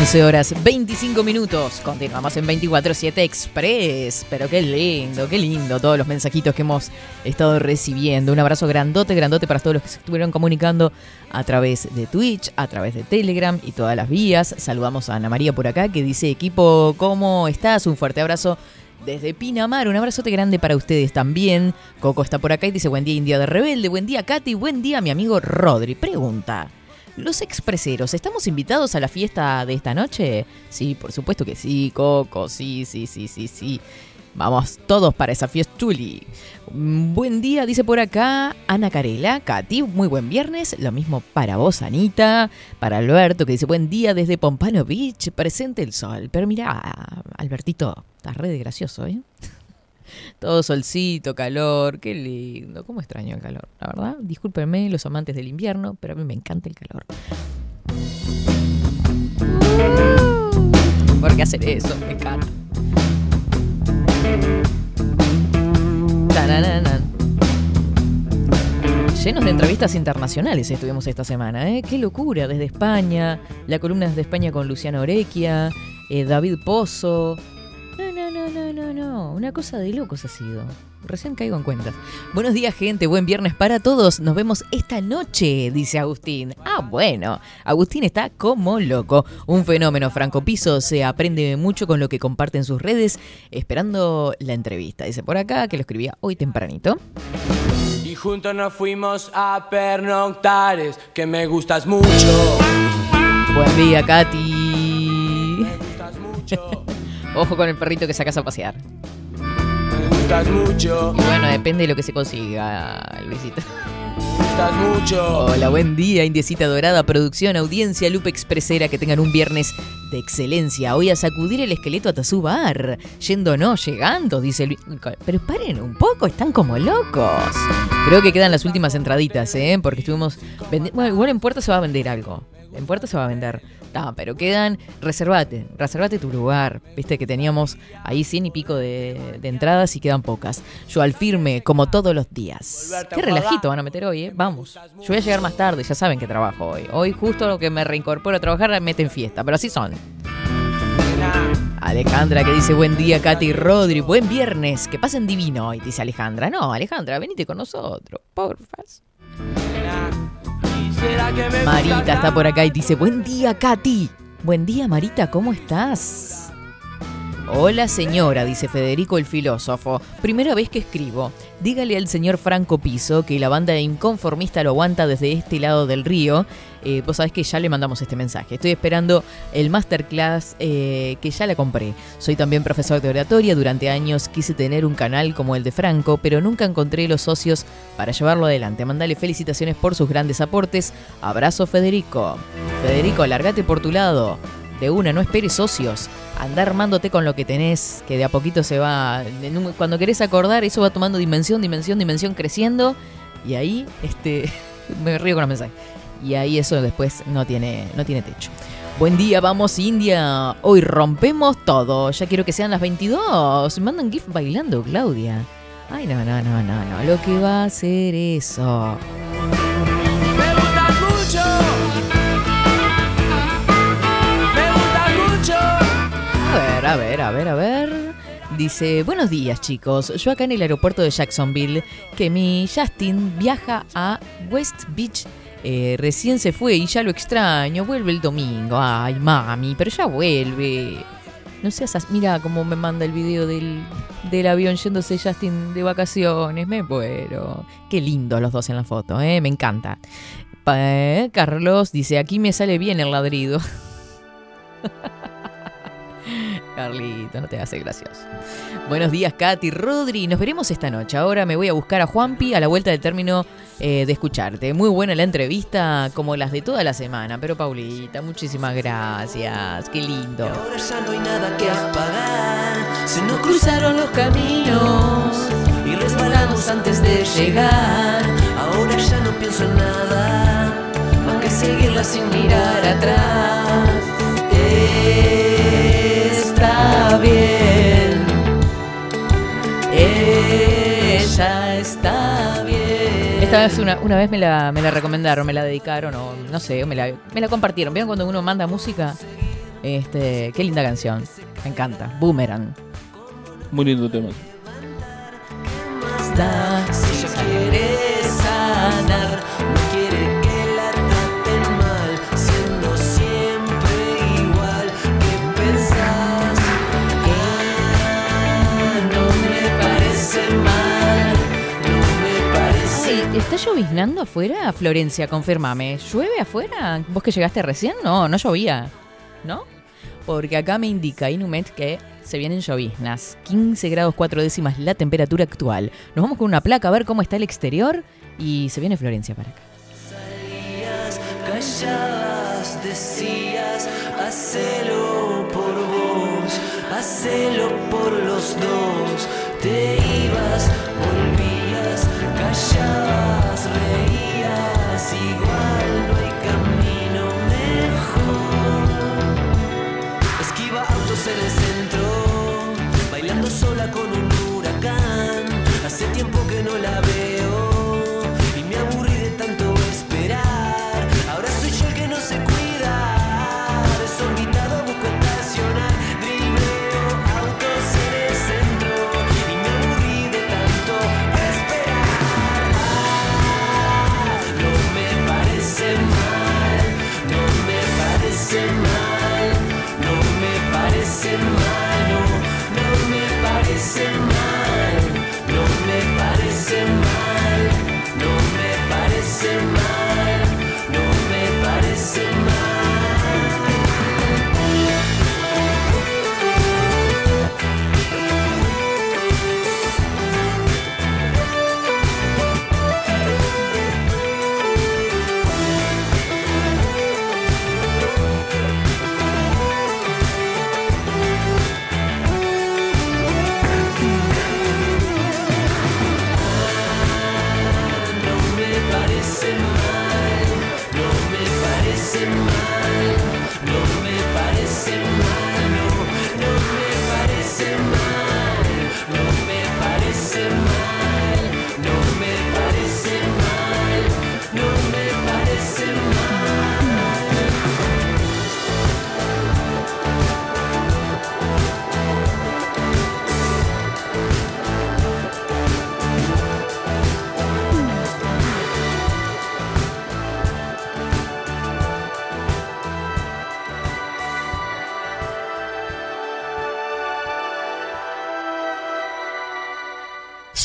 11 horas 25 minutos. Continuamos en 24-7 Express. Pero qué lindo, qué lindo todos los mensajitos que hemos estado recibiendo. Un abrazo grandote, grandote para todos los que se estuvieron comunicando a través de Twitch, a través de Telegram y todas las vías. Saludamos a Ana María por acá que dice: Equipo, ¿cómo estás? Un fuerte abrazo desde Pinamar. Un abrazote grande para ustedes también. Coco está por acá y dice buen día India de Rebelde, buen día Katy, buen día mi amigo Rodri. Pregunta, los expreseros, ¿estamos invitados a la fiesta de esta noche? Sí, por supuesto que sí, Coco, sí, sí, sí, sí, sí. Vamos todos para esa fiesta chuli. Mm, Buen día, dice por acá Ana Carela. Katy, muy buen viernes. Lo mismo para vos, Anita. Para Alberto, que dice buen día desde Pompano Beach. Presente el sol. Pero mira, Albertito, estás re de gracioso, ¿eh? Todo solcito, calor, qué lindo. ¿Cómo extraño el calor? La verdad, discúlpenme los amantes del invierno, pero a mí me encanta el calor. ¿Por qué hacer eso? Me encanta. Llenos de entrevistas internacionales estuvimos esta semana, ¿eh? Qué locura, desde España, la columna es de España con Luciano Orequia, eh, David Pozo. No, no, no, no, no, no, una cosa de locos ha sido. Recién caigo en cuentas. Buenos días, gente. Buen viernes para todos. Nos vemos esta noche, dice Agustín. Ah, bueno. Agustín está como loco. Un fenómeno. Franco Piso se aprende mucho con lo que comparte en sus redes, esperando la entrevista. Dice por acá que lo escribía hoy tempranito. Y juntos nos fuimos a pernoctares, que me gustas mucho. Buen día, Katy. Ojo con el perrito que sacas a pasear. Me gustas mucho. Y bueno, depende de lo que se consiga, Luisito. Me gustas mucho. Hola, buen día, Indiecita Dorada, producción, audiencia, Lupe Expresera, que tengan un viernes de excelencia. Hoy a sacudir el esqueleto a su bar. Yendo no, llegando, dice Luis. Pero paren un poco, están como locos. Creo que quedan las últimas entraditas, ¿eh? Porque estuvimos. Bueno, igual en Puerto se va a vender algo. En Puerto se va a vender. No, pero quedan. Reservate, reservate tu lugar. Viste que teníamos ahí cien y pico de, de entradas y quedan pocas. Yo al firme, como todos los días. Qué relajito van a meter hoy, ¿eh? Vamos. Yo voy a llegar más tarde, ya saben que trabajo hoy. Hoy, justo lo que me reincorporo a trabajar, me meten fiesta, pero así son. Alejandra que dice buen día, Katy y Rodri, buen viernes, que pasen divino hoy, dice Alejandra. No, Alejandra, venite con nosotros, porfas. ¿Será que me Marita está por acá y dice, buen día, Katy. Buen día, Marita, ¿cómo estás? Hola señora, dice Federico el filósofo. Primera vez que escribo. Dígale al señor Franco Piso que la banda inconformista lo aguanta desde este lado del río. Eh, vos sabés que ya le mandamos este mensaje. Estoy esperando el masterclass eh, que ya la compré. Soy también profesor de oratoria. Durante años quise tener un canal como el de Franco, pero nunca encontré los socios para llevarlo adelante. Mandale felicitaciones por sus grandes aportes. Abrazo Federico. Federico, largate por tu lado. De una, no esperes socios. Anda armándote con lo que tenés, que de a poquito se va. Cuando querés acordar, eso va tomando dimensión, dimensión, dimensión, creciendo. Y ahí, este. me río con los mensajes. Y ahí eso después no tiene, no tiene techo. Buen día, vamos India. Hoy rompemos todo. Ya quiero que sean las 22. Mandan GIF bailando, Claudia. Ay, no, no, no, no, no. Lo que va a hacer eso. Me gustas mucho. Me gustas mucho. A ver, a ver, a ver, a ver. Dice, buenos días chicos, yo acá en el aeropuerto de Jacksonville, que mi Justin viaja a West Beach, eh, recién se fue y ya lo extraño, vuelve el domingo, ay mami, pero ya vuelve. No seas así, mira cómo me manda el video del, del avión yéndose Justin de vacaciones, me muero. Qué lindo los dos en la foto, eh, me encanta. Pa- eh, Carlos dice, aquí me sale bien el ladrido. Carlito, no te hace gracioso. Buenos días, Katy, Rodri. Nos veremos esta noche. Ahora me voy a buscar a Juanpi a la vuelta del término eh, de escucharte. Muy buena la entrevista, como las de toda la semana. Pero, Paulita, muchísimas gracias. Qué lindo. Ahora ya no hay nada que apagar. Se nos cruzaron los caminos y resbalamos antes de llegar. Ahora ya no pienso en nada más que seguirla sin mirar atrás. Está bien. Ella está bien. Esta vez una, una vez me la, me la recomendaron, me la dedicaron, o no sé, o me la, me la compartieron. ¿Vieron cuando uno manda música? Este, qué linda canción. Me encanta. Boomerang. Muy lindo tema. ¿Está lloviznando afuera? Florencia, confirmame. ¿Llueve afuera? ¿Vos que llegaste recién? No, no llovía. ¿No? Porque acá me indica Inumet que se vienen lloviznas. 15 grados 4 décimas la temperatura actual. Nos vamos con una placa a ver cómo está el exterior y se viene Florencia para acá. Salías, callabas, decías, hacelo por vos, hacelo por los dos. Te ibas, volvías.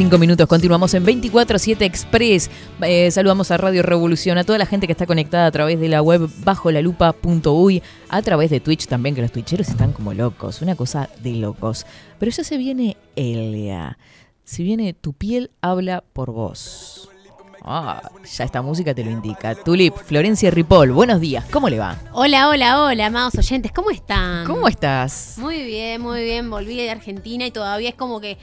35 minutos, continuamos en 24-7 Express. Eh, saludamos a Radio Revolución, a toda la gente que está conectada a través de la web bajo la lupa.uy, a través de Twitch también, que los twitcheros están como locos, una cosa de locos. Pero ya se viene Elia, se viene Tu piel habla por vos. Ah, ya esta música te lo indica. Tulip, Florencia Ripoll, buenos días, ¿cómo le va? Hola, hola, hola, amados oyentes, ¿cómo están? ¿Cómo estás? Muy bien, muy bien. Volví de Argentina y todavía es como que.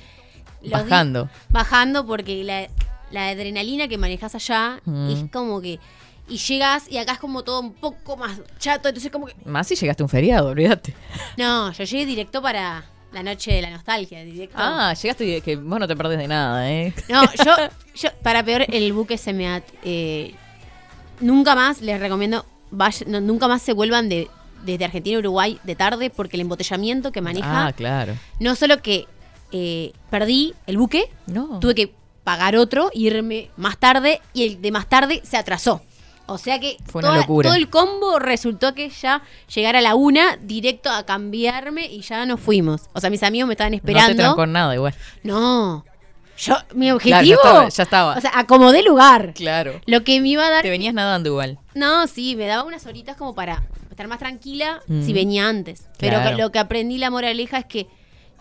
Bajando. Bajando porque la, la adrenalina que manejas allá Mm. es como que. Y llegas y acá es como todo un poco más chato, entonces como que. Más si llegaste a un feriado, olvídate. No, yo llegué directo para la noche de la nostalgia, directo. Ah, llegaste y que vos no te perdés de nada, ¿eh? No, yo, yo, para peor, el buque se me ha. eh, nunca más les recomiendo. vaya- no, nunca más se vuelvan de, desde Argentina a Uruguay de tarde porque el embotellamiento que maneja. Ah, claro. No solo que eh, perdí el buque, No. tuve que pagar otro, irme más tarde y el de más tarde se atrasó. O sea que Fue toda- todo el combo resultó que ya llegar a la una directo a cambiarme y ya nos fuimos. O sea, mis amigos me estaban No te esperando. trancó nada igual. No. Yo, mi Claro, objetivo. ya estaba, ya estaba. O sea, acomodé lugar. Claro. Lo que me iba a dar. Te venías nadando igual. No, sí, me daba unas horitas como para estar más tranquila Mm. si venía antes. Pero Claro. lo que aprendí la moraleja es que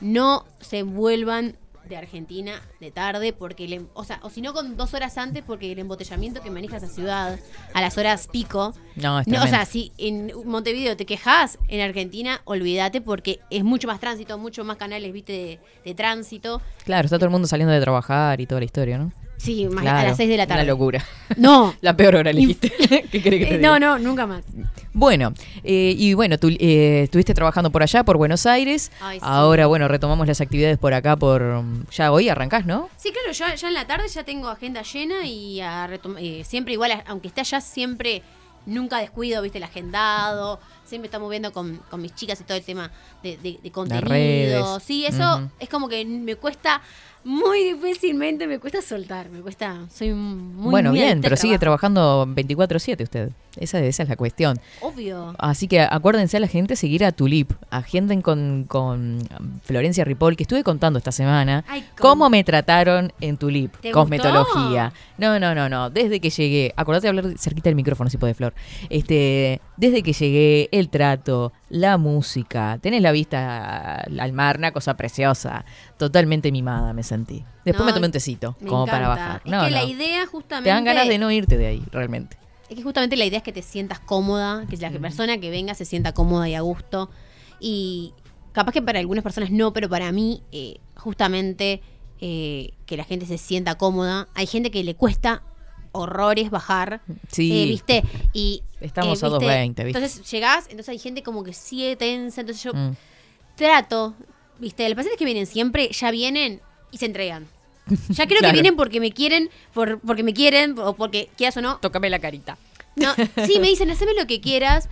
no se vuelvan de Argentina de tarde porque el em- o sea, o si no con dos horas antes porque el embotellamiento que maneja esa ciudad a las horas pico No, no, o sea, si en Montevideo te quejas, en Argentina olvídate porque es mucho más tránsito, mucho más canales, viste, de, de tránsito. Claro, está todo el mundo saliendo de trabajar y toda la historia, ¿no? Sí, más a Claro, las 6 de la tarde. Una locura. No. la peor hora elegiste. ¿Qué que te Eh, diga? no, no, nunca más. Bueno, eh, y bueno, tú eh, estuviste trabajando por allá, por Buenos Aires. Ay, sí. Ahora, bueno, retomamos las actividades por acá, por... Ya hoy arrancás, ¿no? Sí, claro, yo ya en la tarde ya tengo agenda llena y a eh, siempre igual, aunque esté allá, siempre nunca descuido, viste, el agendado. Siempre estamos viendo con, con mis chicas y todo el tema de, de, de contenido. Sí, eso es como que me cuesta muy difícilmente, me cuesta soltar, me cuesta, soy muy bueno, bien, pero sigue trabajando 24/7 usted. Esa, esa es la cuestión. Obvio. Así que acuérdense a la gente seguir a Tulip. Agenden con, con Florencia Ripoll, que estuve contando esta semana Ay, ¿cómo? cómo me trataron en Tulip. ¿Te Cosmetología. No, no, no, no. Desde que llegué, acordate de hablar cerquita del micrófono si puede, Flor. Este, desde que llegué, el trato, la música, tenés la vista al mar, una cosa preciosa. Totalmente mimada me sentí. Después No, me tomé un tecito, como para bajar. Es No, que la idea justamente... Te dan ganas de no irte de ahí, realmente. Es que justamente la idea es que te sientas cómoda, que la persona que venga se sienta cómoda y a gusto. Y capaz que para algunas personas no, pero para mí, eh, justamente eh, que la gente se sienta cómoda. Hay gente que le cuesta horrores bajar. Sí. eh, ¿Viste? Y. Estamos eh, a 2.20, ¿viste? Entonces llegás, entonces hay gente como que sigue tensa. Entonces yo Mm. trato, ¿viste? Los pacientes que vienen siempre ya vienen y se entregan. Ya creo Claro. que vienen porque me quieren, por, porque me quieren, o porque quieras o no. Tócame la carita. No, sí, me dicen, haceme lo que quieras.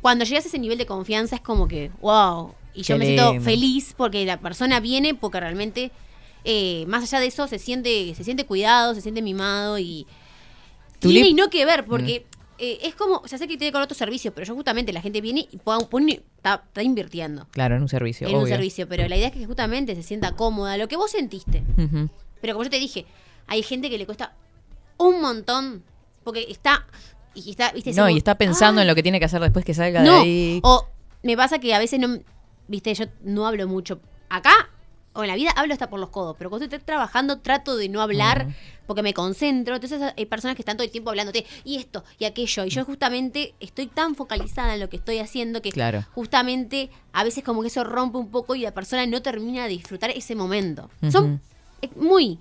Cuando llegas a ese nivel de confianza es como que, wow. Y yo Qué me siento feliz porque la persona viene porque realmente, eh, más allá de eso, se siente, se siente cuidado, se siente mimado y Tulip- tiene y no que ver, porque Mm. Eh, es como, ya sé que tiene con otros servicios, pero yo justamente la gente viene y pone, está, está invirtiendo Claro, en un servicio. en un servicio, pero la idea es que justamente se sienta cómoda, lo que vos sentiste. Pero como yo te dije, hay gente que le cuesta un montón, porque está... Y está, ¿viste? No, Como, y está pensando "Ay, en lo que tiene que hacer después que salga de ahí. o me pasa que a veces no, viste, yo no hablo mucho. Acá o en la vida hablo hasta por los codos, pero cuando estoy trabajando trato de no hablar porque me concentro. Entonces hay personas que están todo el tiempo hablándote y esto y aquello. Y yo justamente estoy tan focalizada en lo que estoy haciendo que Claro. justamente a veces como que eso rompe un poco y la persona no termina de disfrutar ese momento. Son eh, muy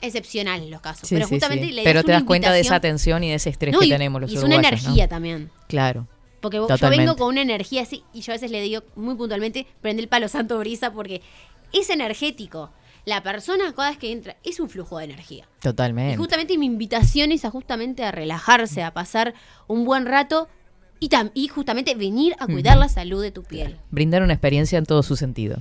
excepcionales los casos. Sí, pero sí, justamente sí. idea Pero te das cuenta de esa tensión y de ese estrés No, que y- tenemos los y es una energía también. Claro. Porque vos- yo Totalmente. vengo con una energía así y yo a veces le digo muy puntualmente, prende el palo santo brisa porque es energético. La persona cada vez que entra es un flujo de energía. Y Totalmente. justamente mi invitación es a justamente a relajarse, a pasar un buen rato y, tam- y justamente venir a cuidar la salud de tu piel. Brindar una experiencia en todo su sentido.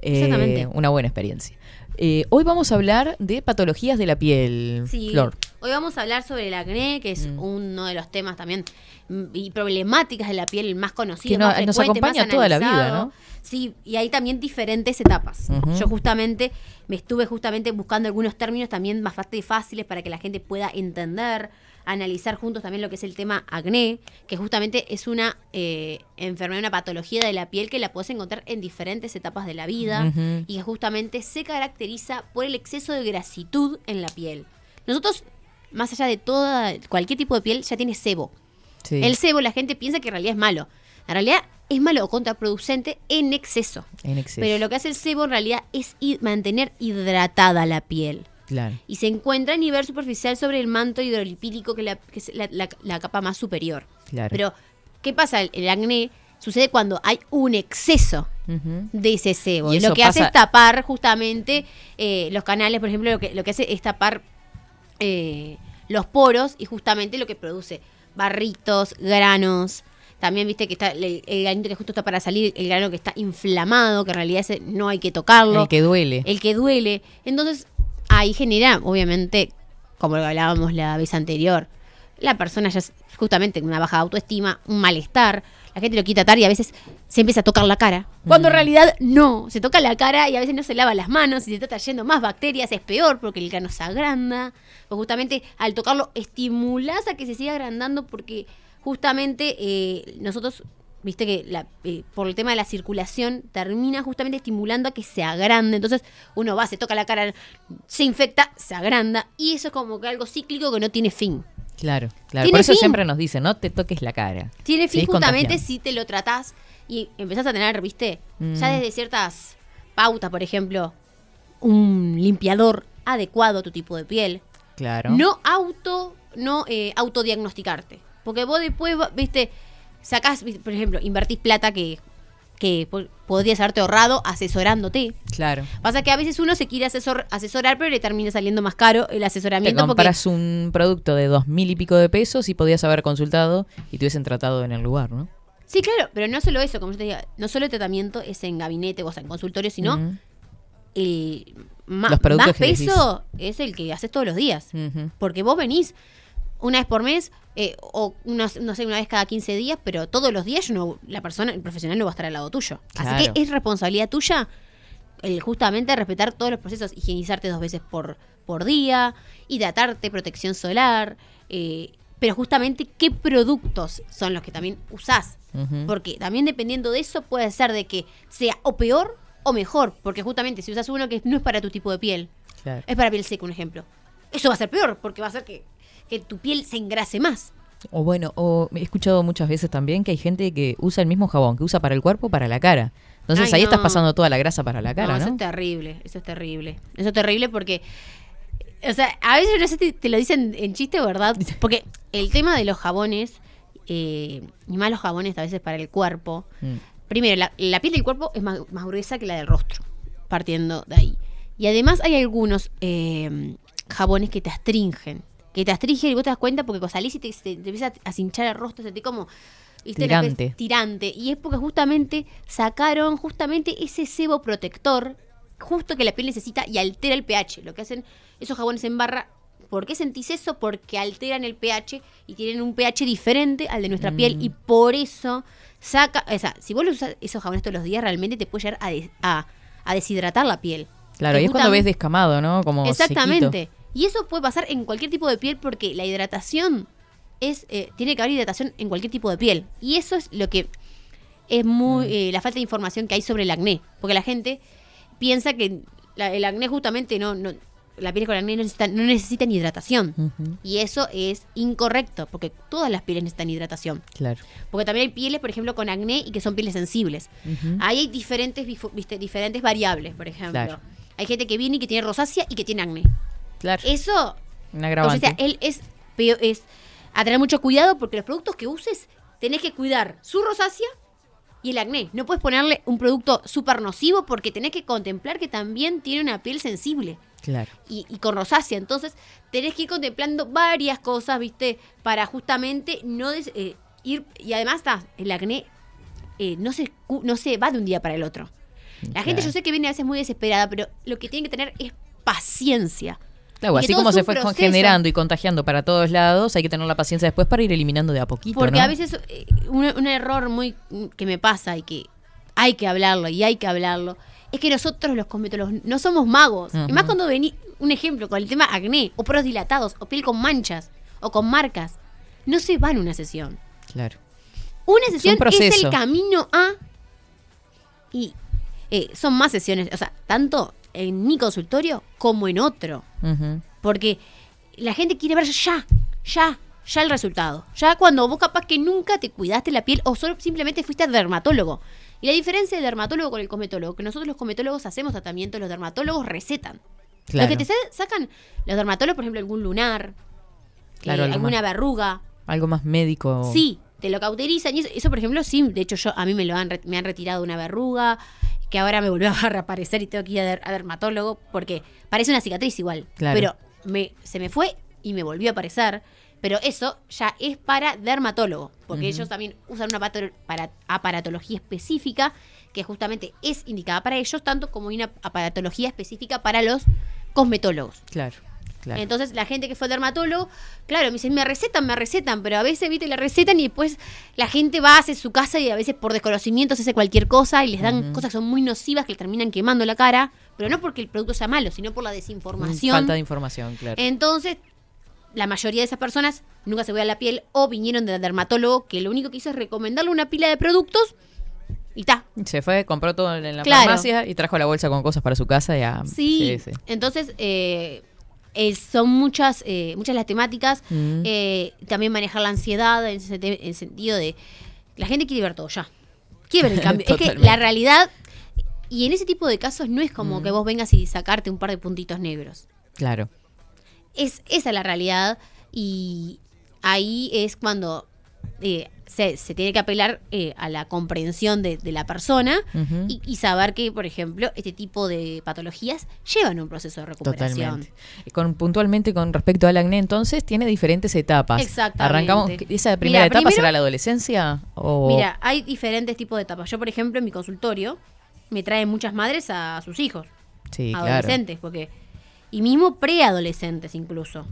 Eh, Exactamente. Una buena experiencia. Eh, hoy vamos a hablar de patologías de la piel. Sí. Flor. Hoy vamos a hablar sobre el acné, que Mm. es uno de los temas también mm, y problemáticas de la piel el más conocido, Que no- más nos acompaña más toda la vida. ¿no? Sí, y hay también diferentes etapas. Yo justamente me estuve justamente buscando algunos términos también bastante fáciles para que la gente pueda entender, analizar juntos también lo que es el tema acné, que justamente es una eh, enfermedad, una patología de la piel que la puedes encontrar en diferentes etapas de la vida y que justamente se caracteriza por el exceso de grasitud en la piel. Nosotros, más allá de toda, cualquier tipo de piel, ya tiene sebo. Sí. El sebo la gente piensa que en realidad es malo. En realidad es malo o contraproducente en exceso. En exceso. Pero lo que hace el sebo en realidad es mantener hidratada la piel. Claro. Y se encuentra a nivel superficial sobre el manto hidrolipídico, que, la- que es la, la- la capa más superior. Claro. Pero, ¿qué pasa? El, el acné sucede cuando hay un exceso de ese sebo. Y lo que hace es tapar justamente eh, los canales, por ejemplo, lo que, lo que hace es tapar eh, los poros y justamente lo que produce barritos, granos. También viste que está el, el granito que justo está para salir, el grano que está inflamado, que en realidad ese no hay que tocarlo. El que duele. El que duele. Entonces, ahí genera, obviamente, como lo hablábamos la vez anterior, la persona ya es justamente una baja autoestima, un malestar, la gente lo quita tarde y a veces se empieza a tocar la cara. Cuando en realidad no, se toca la cara y a veces no se lava las manos y se está trayendo más bacterias, es peor porque el grano se agranda. O justamente al tocarlo estimulás a que se siga agrandando porque justamente eh, nosotros, viste que la- eh, por el tema de la circulación termina justamente estimulando a que se agrande. Entonces uno va, se toca la cara, se infecta, se agranda y eso es como que algo cíclico que no tiene fin. Claro, claro. Por eso fin. siempre nos dicen, no te toques la cara. Tiene fin justamente si te lo tratás y empezás a tener, viste, Mm. ya desde ciertas pautas, por ejemplo, un limpiador adecuado a tu tipo de piel. Claro. No auto, no eh, autodiagnosticarte. Porque vos después, viste, sacás, por ejemplo, invertís plata que, que po- podrías haberte ahorrado asesorándote. Claro. Pasa que a veces uno se quiere asesor- asesorar, pero le termina saliendo más caro el Te asesoramiento. porque compras un producto de dos mil y pico de pesos y podías haber consultado y te hubiesen tratado en el lugar, ¿no? Sí, claro, pero no solo eso, como yo te decía, no solo el tratamiento es en gabinete o sea, en consultorio, sino Ujú. el ma- Los productos más peso es el que haces todos los días. Porque vos venís una vez por mes eh, o no sé, una vez cada 15 días, pero todos los días yo no- la persona, el profesional no va a estar al lado tuyo. Así que es responsabilidad tuya el justamente respetar todos los procesos, higienizarte dos veces por, por día, hidratarte, protección solar, eh, pero justamente qué productos son los que también usás. Porque también dependiendo de eso puede ser de que sea o peor o mejor, porque justamente si usas uno que no es para tu tipo de piel, Claro. es para piel seca, un ejemplo. Eso va a ser peor, porque va a hacer que, que tu piel se engrase más. O bueno, o he escuchado muchas veces también que hay gente que usa el mismo jabón que usa para el cuerpo para la cara. Entonces Ay, ahí estás pasando toda la grasa para la cara, no, ¿no? eso es terrible, eso es terrible. Eso es terrible porque, o sea, a veces no sé si te lo dicen en chiste, ¿verdad? Porque el tema de los jabones, eh, y más los jabones a veces para el cuerpo, Mm. Primero, la, la piel del cuerpo es más, más gruesa que la del rostro, partiendo de ahí. Y además hay algunos eh, jabones que te astringen. Que te astringen y vos te das cuenta porque salís y te, te, te empieza a cinchar el rostro, se te como... ¿viste? Una especie- Tirante. tirante. Y es porque justamente sacaron justamente ese sebo protector justo que la piel necesita y altera el pH. Lo que hacen esos jabones en barra. ¿Por qué sentís eso? Porque alteran el pH y tienen un pH diferente al de nuestra Mm. piel y por eso saca, o sea, si vos lo usas esos jabones todos los días, realmente te puede llegar a, des- a, a deshidratar la piel. Claro, y es cuando ves descamado, ¿no? Como Exactamente. Y eso puede pasar en cualquier tipo de piel porque la hidratación es eh, tiene que haber hidratación en cualquier tipo de piel. Y eso es lo que es muy Mm. eh, la falta de información que hay sobre el acné. Porque la gente piensa que la- el acné justamente no, no la piel con acné no necesitan, no necesitan hidratación. Y eso es incorrecto, porque todas las pieles necesitan hidratación. Claro. Porque también hay pieles, por ejemplo, con acné y que son pieles sensibles. Ahí hay diferentes, viste, diferentes variables, por ejemplo. Claro. Hay gente que viene y que tiene rosácea y que tiene acné. Claro. Eso, Un o agravante. sea, él es, es a tener mucho cuidado porque los productos que uses tenés que cuidar su rosácea y el acné. No puedes ponerle un producto súper nocivo porque tenés que contemplar que también tiene una piel sensible Claro. y, y con rosácea. Entonces, tenés que ir contemplando varias cosas, ¿viste? Para justamente no des- eh, ir. Y además, está, el acné eh, no, se, no se va de un día para el otro. La gente, yo sé que viene a veces muy desesperada, pero lo que tiene que tener es paciencia. Claro, así como se fue proceso. generando y contagiando para todos lados, hay que tener la paciencia después para ir eliminando de a poquito, Porque ¿no? a veces eh, un, un error muy que me pasa y que hay que hablarlo y hay que hablarlo es que nosotros los cosmetólogos no somos magos. Y más cuando vení, un ejemplo, con el tema acné, o poros dilatados, o piel con manchas, o con marcas. No se va en una sesión. Claro. Una un sesión es el camino a. Y eh, son más sesiones, o sea, tanto en mi consultorio como en otro. Porque la gente quiere ver ya, ya, ya el resultado. Ya cuando vos capaz que nunca te cuidaste la piel o solo simplemente fuiste dermatólogo. Y la diferencia del dermatólogo con el cosmetólogo, que nosotros los cosmetólogos hacemos tratamiento, los dermatólogos recetan. Claro. Los que te sa- sacan, los dermatólogos, por ejemplo, algún lunar, Claro, eh, alguna más- verruga, Algo más médico. Sí, te lo cauterizan. Y eso, eso, por ejemplo, sí. De hecho, yo a mí me lo han, me han retirado una verruga, que ahora me volvió a reaparecer y tengo que ir a, der- a dermatólogo, porque parece una cicatriz igual. Claro. Pero me, se me fue y me volvió a aparecer. Pero eso ya es para dermatólogo, porque ellos también usan una para aparatología específica, que justamente es indicada para ellos, tanto como una aparatología específica para los cosmetólogos. Claro, claro. Entonces la gente que fue al dermatólogo, claro, me dicen, me recetan, me recetan, pero a veces, viste, le recetan y después la gente va, hace su casa y a veces por desconocimiento se hace cualquier cosa y les dan cosas que son muy nocivas que le terminan quemando la cara, pero no porque el producto sea malo, sino por la desinformación. Falta de información, claro. Entonces, la mayoría de esas personas nunca se cuidan la piel o vinieron del dermatólogo que lo único que hizo es recomendarle una pila de productos y está. Se fue, compró todo en la Claro. farmacia y trajo la bolsa con cosas para su casa. Ya. Sí, sí. entonces eh, eh, son muchas, eh, muchas las temáticas. Mm. Eh, también manejar la ansiedad en el sentido de la gente quiere ver todo ya. Quiere ver el cambio. es que la realidad, y en ese tipo de casos no es como Mm. que vos vengas y sacarte un par de puntitos negros. Claro. Es esa es la realidad y ahí es cuando se, se tiene que apelar eh, a la comprensión de, de la persona y, y saber que, por ejemplo, este tipo de patologías llevan un proceso de recuperación. Totalmente. Y Con, puntualmente con respecto al acné, entonces, tiene diferentes etapas. Exactamente. Arrancamos, ¿esa primera Mira, etapa primero- será la adolescencia? O... Mira, hay diferentes tipos de etapas. Yo, por ejemplo, en mi consultorio me traen muchas madres a sus hijos, sí, claro. adolescentes, porque y mismo preadolescentes incluso.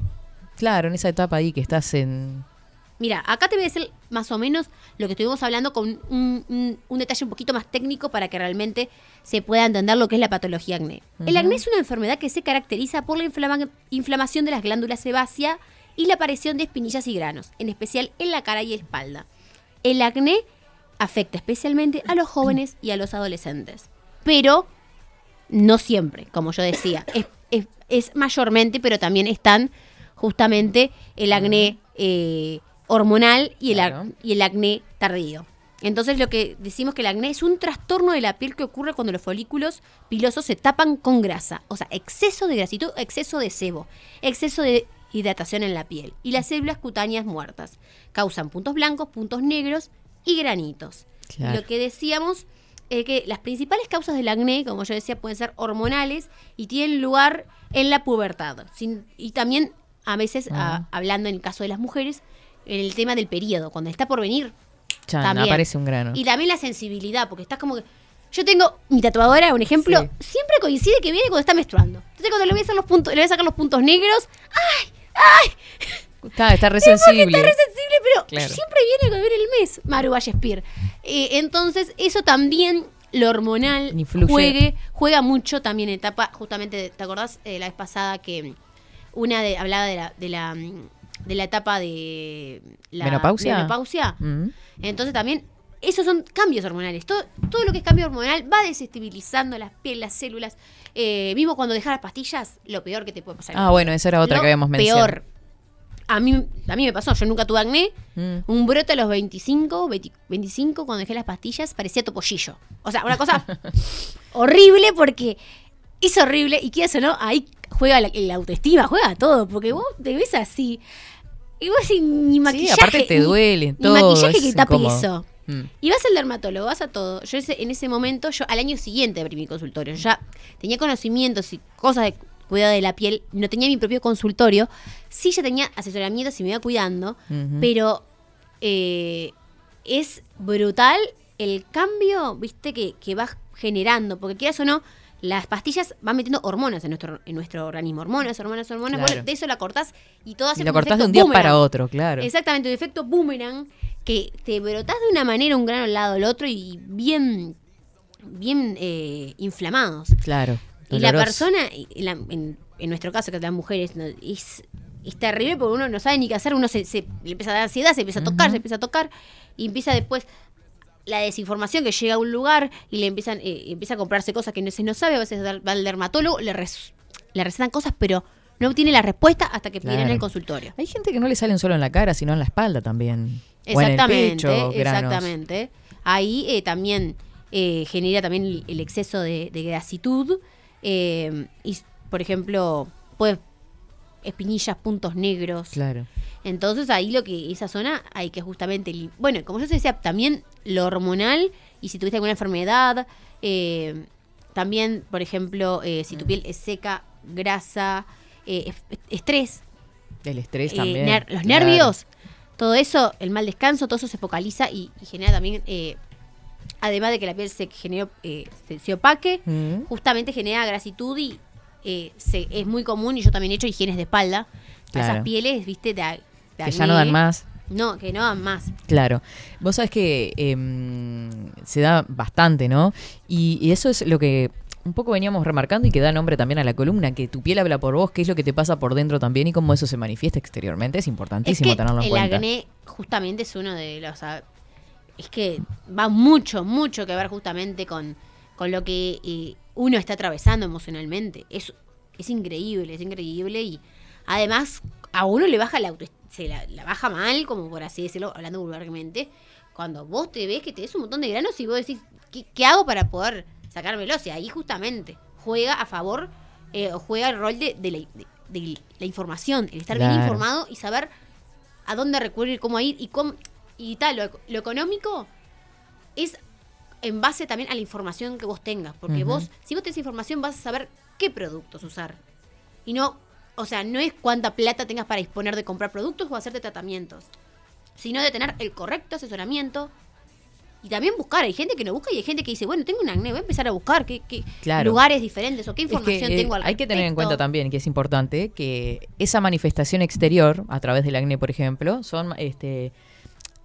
Claro, en esa etapa ahí que estás en... Mira, acá te voy a decir más o menos lo que estuvimos hablando con un, un- un detalle un poquito más técnico para que realmente se pueda entender lo que es la patología acné. El acné es una enfermedad que se caracteriza por la inflama- inflamación de las glándulas sebáceas y la aparición de espinillas y granos, en especial en la cara y espalda. El acné afecta especialmente a los jóvenes y a los adolescentes, pero no siempre, como yo decía. Es, es- es mayormente, pero también están justamente el acné eh, hormonal y el, Claro. y el acné tardío. Entonces lo que decimos que el acné es un trastorno de la piel que ocurre cuando los folículos pilosos se tapan con grasa. O sea, exceso de grasitud, exceso de sebo, exceso de hidratación en la piel. Y las células cutáneas muertas. Causan puntos blancos, puntos negros y granitos. Claro. Lo que decíamos es que las principales causas del acné, como yo decía, pueden ser hormonales y tienen lugar en la pubertad. Sin- y también a veces, a- hablando en el caso de las mujeres, en el tema del periodo, cuando está por venir. También. aparece un grano. Y también la sensibilidad, porque estás como que... Yo tengo mi tatuadora, un ejemplo, siempre coincide que viene cuando está menstruando. Entonces cuando le voy a, hacer los puntos, le voy a sacar los puntos negros, ¡ay! ¡ay! Está, está re sensible. Está re sensible, pero Claro. siempre viene cuando viene el mes, Maru Vallespir. Eh, entonces, eso también, lo hormonal, juegue, juega mucho también en etapa, justamente, ¿te acordás eh, la vez pasada que una de, hablaba de la, de la mm, de la etapa de la ¿Menopausia? menopausia? Mm. Entonces también, esos son cambios hormonales. Todo, todo lo que es cambio hormonal va desestabilizando las pieles, las células. Eh, mismo cuando dejas las pastillas, lo peor que te puede pasar. Ah, bueno, esa era otra Lo que habíamos mencionado. Peor. A mí, a mí me pasó, yo nunca tuve acné. Mm. Un brote a los 25, 20 25, cuando dejé las pastillas, parecía topollillo. O sea, una cosa horrible porque es horrible y quieras o no, ahí juega la, la autoestima, juega todo, porque vos te ves así. Y vos sin ni maquillaje. aparte te ni- duele Ni todo, maquillaje es que tape eso. Mm. Y vas al dermatólogo, vas a todo. Yo ese- en ese momento, yo al año siguiente abrí mi consultorio. Yo ya tenía conocimientos y cosas de cuidado de la piel. No tenía mi propio consultorio. Sí, ya tenía asesoramiento y me iba cuidando. Pero eh, es brutal el cambio, viste, que, que vas generando. Porque quieras o no, las pastillas van metiendo hormonas en nuestro, en nuestro organismo. Hormonas, hormonas, hormonas. Claro. Bueno, de eso la cortás y todo hace Y lo cortás de un día boomerang. para otro, claro. Exactamente, un efecto boomerang que te brotás de una manera un grano al lado del otro y bien, bien eh, inflamados. Claro. Y la persona, la- en, en nuestro caso, que las mujeres, no, es, es terrible porque uno no sabe ni qué hacer, uno se, se- le empieza a dar ansiedad, se empieza a tocar, se empieza a tocar, y empieza después la desinformación que llega a un lugar y le empiezan eh, empieza a comprarse cosas que no se no sabe, a veces va al dermatólogo, le, res- le recetan cosas, pero no obtiene la respuesta hasta que en Claro. el consultorio. Hay gente que no le salen solo en la cara, sino en la espalda también. O en el Exactamente, pecho, exactamente. Ahí eh, también eh, genera también el, el exceso de, de grasitud. eh, y, por ejemplo, pues espinillas, puntos negros. Claro. Entonces ahí lo que esa zona hay que justamente, bueno, como yo te decía, también lo hormonal y si tuviste alguna enfermedad, eh, también, por ejemplo, eh, si tu piel es seca, grasa, eh, es- estrés, El estrés eh, también. ner- los claro. nervios, todo eso, el mal descanso, todo eso se focaliza y, y genera también, eh, además de que la piel se generó, eh, se, se opaque, Mm. justamente genera grasitud y eh, se- es muy común, y yo también he hecho higienes de espalda, Claro. esas pieles, viste, de, de Que ya no dan más. No, que no dan más. Claro. Vos sabés que em, se da bastante, ¿no? Y, y eso es lo que un poco veníamos remarcando y que da nombre también a la columna, que tu piel habla por vos, qué es lo que te pasa por dentro también y cómo eso se manifiesta exteriormente. Es Es importantísimo que tenerlo en el cuenta. acné justamente es uno de los... Es que va mucho, mucho que ver justamente con, con lo que eh, uno está atravesando emocionalmente. Es, es increíble, es increíble y además a uno le baja la autoestima, se la, la baja mal, como por así decirlo, hablando vulgarmente, cuando vos te ves que te des un montón de granos y vos decís, ¿qué, qué hago para poder sacármelo? O sea, ahí justamente juega a favor eh, o juega el rol de, de la, de- de la información, el estar bien informado y saber a dónde recurrir, cómo ir y cómo y tal. Lo, lo económico es en base también a la información que vos tengas, porque vos, si vos tenés información, vas a saber qué productos usar. Y no, o sea, no es cuánta plata tengas para disponer de comprar productos o hacerte tratamientos, sino de tener el correcto asesoramiento y también buscar. Hay gente que no busca y hay gente que dice, bueno, tengo un acné, voy a empezar a buscar qué, qué Claro. lugares diferentes o qué Es que, información eh, tengo al hay que tener en cuenta también que es importante que esa manifestación exterior, a través del acné, por ejemplo, son este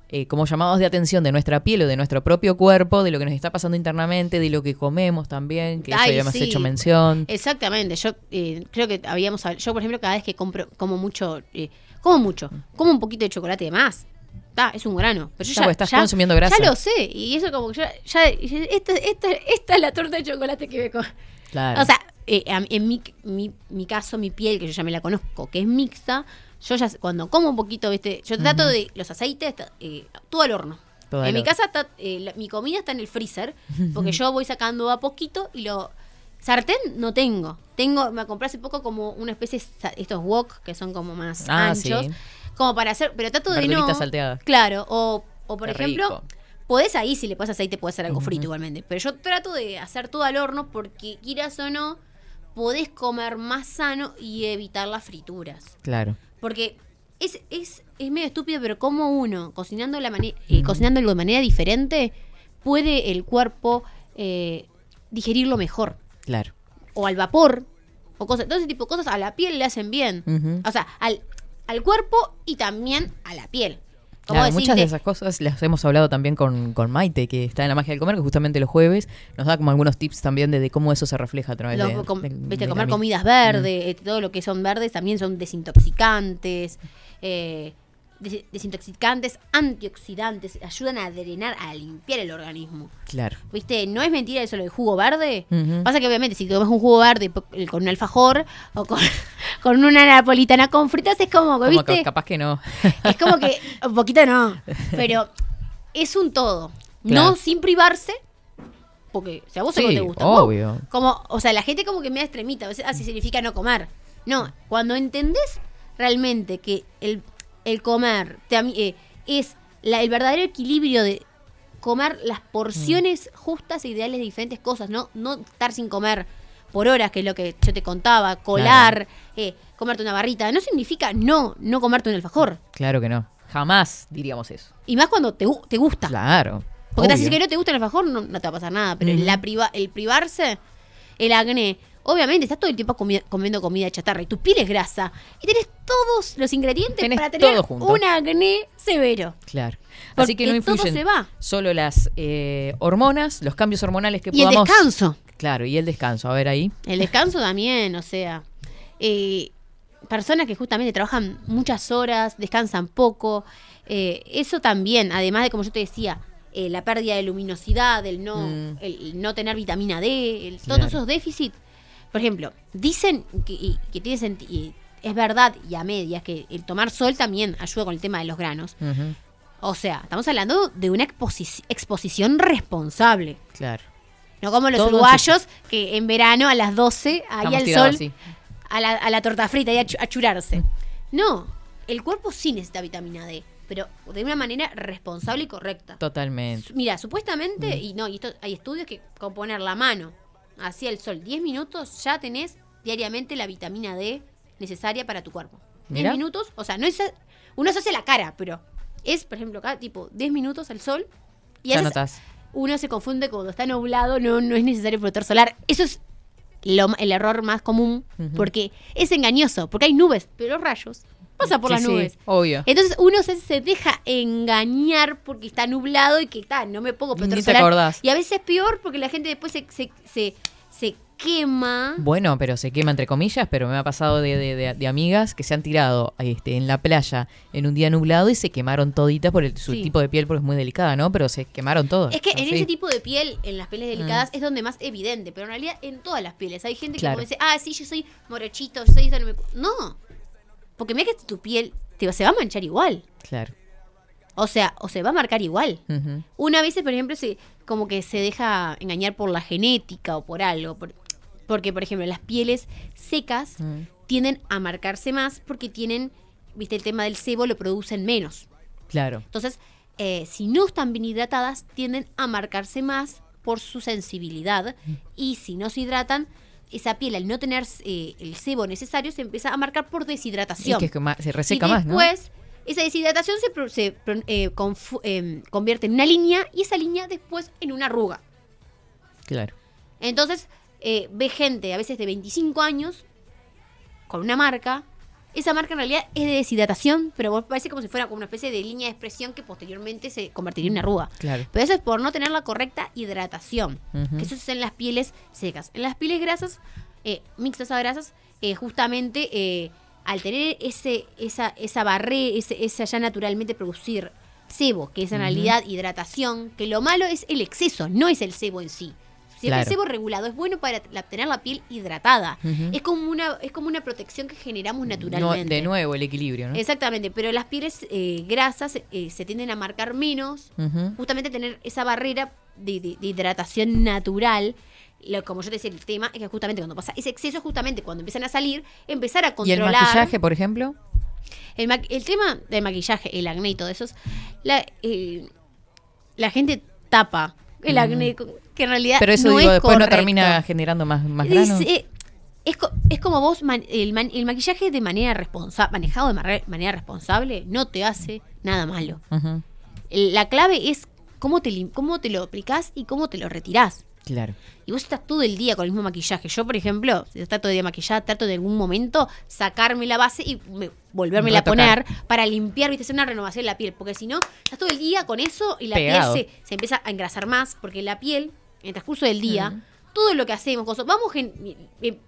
eh, como llamados de atención de nuestra piel o de nuestro propio cuerpo, de lo que nos está pasando internamente, de lo que comemos también, que eso habíamos sí. hecho mención. Exactamente, yo eh, creo que habíamos hab- yo por ejemplo cada vez que compro como mucho eh, como mucho, como un poquito de chocolate de más. Ta, es un grano, pero yo Ya, ya, porque estás ya- consumiendo grasa. Ya lo sé y eso como que ya, ya esta, esta, esta es la torta de chocolate que me co- Claro. O sea, eh, en mi, mi, mi caso, mi piel, que yo ya me la conozco, que es mixta, yo ya cuando como un poquito, ¿viste? Yo trato de los aceites, eh, todo al horno. Todo en al mi horno. casa está, eh, la- mi comida está en el freezer, porque yo voy sacando a poquito y lo... Sartén no tengo. Tengo, me compré hace poco como una especie de estos wok que son como más Ah, anchos. sí. Como para hacer, pero trato de no. Salteadas. Claro, o, o por Qué ejemplo, rico. podés ahí, si le pones aceite, puede ser algo frito igualmente. Pero yo trato de hacer todo al horno porque, quieras o no, podés comer más sano y evitar las frituras. Claro. Porque es, es, es medio estúpido, pero como uno, cocinando la eh, cocinándolo de manera diferente, puede el cuerpo eh, digerirlo mejor. Claro. O al vapor, o cosas. Todo ese tipo de cosas a la piel le hacen bien. O sea, al, al cuerpo y también a la piel. Claro, muchas de esas cosas las hemos hablado también con, con Maite, que está en la magia del comer, que justamente los jueves nos da como algunos tips también de, de cómo eso se refleja a través de, com- de- viste, de comer comidas verdes, eh, todo lo que son verdes también son desintoxicantes, eh, desintoxicantes, antioxidantes, ayudan a drenar, a limpiar el organismo. Claro. ¿Viste? No es mentira eso lo del jugo verde. Pasa que obviamente si tomas un jugo verde con un alfajor o con, con una napolitana con fritas es como, ¿viste? que capaz que no. Es como que un poquito no, pero es un todo. Claro. No sin privarse, porque si a vos Sí, te gusta, vos- obvio. como, o sea, la gente como que me da extremita, a veces así significa no comer. No, cuando entendés realmente que el, el comer te eh, es la- el verdadero equilibrio de comer las porciones Mm. justas e ideales de diferentes cosas, no, no estar sin comer por horas, que es lo que yo te contaba, colar, eh, comerte una barrita, no significa no, no comerte un alfajor. Claro que no. Jamás diríamos eso. Y más cuando te, te gusta. Claro. Porque te que no te gusta el alfajor, no, no te va a pasar nada. Pero Ujú. la priva- el privarse el acné. Obviamente, estás todo el tiempo comi- comiendo comida chatarra y tu piel es grasa. Y tenés todos los ingredientes Tenés para tener un acné severo. Claro. Así que no Porque todo influyen se va. solo las eh, hormonas, los cambios hormonales que Y el podamos. descanso. Claro, y el descanso. A ver ahí. El descanso también, o sea, eh, personas que justamente trabajan muchas horas, descansan poco, eh, eso también, además de como yo te decía, eh, la pérdida de luminosidad, el no, Mm. el no tener vitamina D, el- Claro. todos esos déficits. Por ejemplo, dicen que, y- que tiene senti- y es verdad y a medias que el tomar sol también ayuda con el tema de los granos. O sea, estamos hablando de una exposi- exposición responsable. Claro. No como los Todo uruguayos que en verano a las 12 ahí al sol así. a la, a la torta frita y a, a churarse. No, el cuerpo sí necesita vitamina D, pero de una manera responsable y correcta. Totalmente. Mira, supuestamente, Mm. y no, y esto, hay estudios que con poner la mano hacia el sol 10 minutos ya tenés diariamente la vitamina D necesaria para tu cuerpo. 10 Mirá. minutos, o sea, no es uno se hace la cara, pero es, por ejemplo, acá tipo 10 minutos al sol y Ya notás. uno se confunde cuando está nublado, no, no es necesario protector solar. Eso es lo- el error más común, porque es engañoso, porque hay nubes, pero los rayos pasan por Sí, las sí, nubes. obvio. Entonces uno se, se deja engañar porque está nublado y que está, no me pongo protector Ni te solar. acordás. Y a veces es peor porque la gente después se, se, se, se quema. Bueno, pero se quema entre comillas, pero me ha pasado de, de- de- de amigas que se han tirado este, en la playa en un día nublado y se quemaron toditas por el, su Sí. tipo de piel porque es muy delicada, ¿no? Pero se quemaron todas. Es que en ese tipo de piel, en las pieles delicadas, es donde más evidente, pero en realidad en todas las pieles. Hay gente que como dice, ah, sí, yo soy morochito, yo soy esto, no me cu-". No, porque mira que tu piel te, se va a manchar igual. Claro. O sea, o se va a marcar igual. Una vez, por ejemplo, se, como que se deja engañar por la genética o por algo. por- porque, por ejemplo, las pieles secas tienden a marcarse más porque tienen, viste, el tema del sebo lo producen menos. Claro. Entonces, eh, si no están bien hidratadas, tienden a marcarse más por su sensibilidad. Y si no se hidratan, esa piel, al no tener eh, el sebo necesario, se empieza a marcar por deshidratación. Y que es que se reseca y más, ¿no? después, esa deshidratación se, se eh, em, convierte en una línea y esa línea después en una arruga. Claro. Entonces, eh, ve gente a veces de 25 años con una marca. Esa marca en realidad es de deshidratación, pero vos parece como si fuera como una especie de línea de expresión que posteriormente se convertiría en una arruga. Claro. Pero eso es por no tener la correcta hidratación. Que eso es en las pieles secas. En las pieles grasas, eh, mixtas a grasas, eh, justamente eh, al tener ese, esa, esa barrera, ese, esa ya naturalmente producir sebo, que es en realidad hidratación, que lo malo es el exceso, no es el sebo en sí. Si Claro. el sebo regulado es bueno para tener la piel hidratada. Es como una es como una protección que generamos No- naturalmente. de nuevo el equilibrio, ¿no? Exactamente, pero las pieles eh, grasas eh, se tienden a marcar menos, justamente tener esa barrera de, de- de hidratación natural. Como yo te decía, el tema es que justamente cuando pasa ese exceso, justamente cuando empiezan a salir, empezar a ¿Y el controlar. maquillaje, por ejemplo? El, ma- el tema del maquillaje, el acné y todo eso, es la, eh, la gente tapa el Mm. acné, que en realidad Pero eso no digo, es después no termina generando más, más Es, granos. eh, es, co- es como vos, man- el, man- el maquillaje de manera responsable, manejado de manera responsable, no te hace nada malo. La clave es cómo te, cómo te lo aplicás y cómo te lo retirás. Claro. Y vos estás todo el día con el mismo maquillaje. Yo, por ejemplo, si el día maquillada, trato de algún momento sacarme la base y me- volvérmela a poner para limpiar, viste, hacer una renovación de la piel. Porque si no, estás todo el día con eso y la Pegado. piel se, se empieza a engrasar más. Porque la piel, en el transcurso del día, todo lo que hacemos, cosas, vamos,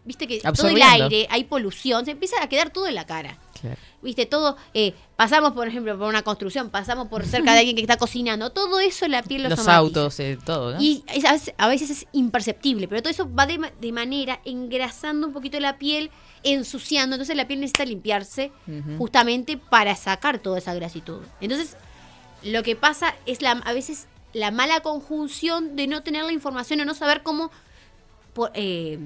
viste que todo el aire, hay polución, se empieza a quedar todo en la cara. Claro. Viste, todo, eh, pasamos, por ejemplo, por una construcción, pasamos por cerca de alguien que está cocinando, todo eso la piel lo Los somatiza. autos, eh, todo, ¿no? Y es- a, veces, a veces es imperceptible, pero todo eso va de, ma- de manera engrasando un poquito la piel, ensuciando. Entonces la piel necesita limpiarse justamente para sacar toda esa grasitud. Entonces, lo que pasa es la, a veces la mala conjunción de no tener la información o no saber cómo por- eh,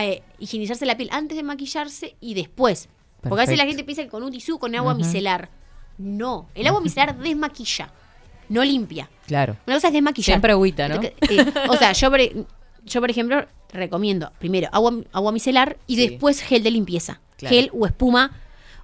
eh, higienizarse la piel antes de maquillarse y después. Porque a veces la gente piensa que con un tisú, con agua micelar. No, el agua micelar desmaquilla, no limpia. Claro. Una cosa es desmaquillar. Siempre agüita, ¿no? Eh, o sea, yo por, yo por ejemplo recomiendo primero agua, agua micelar y Sí. después gel de limpieza. Claro. Gel o espuma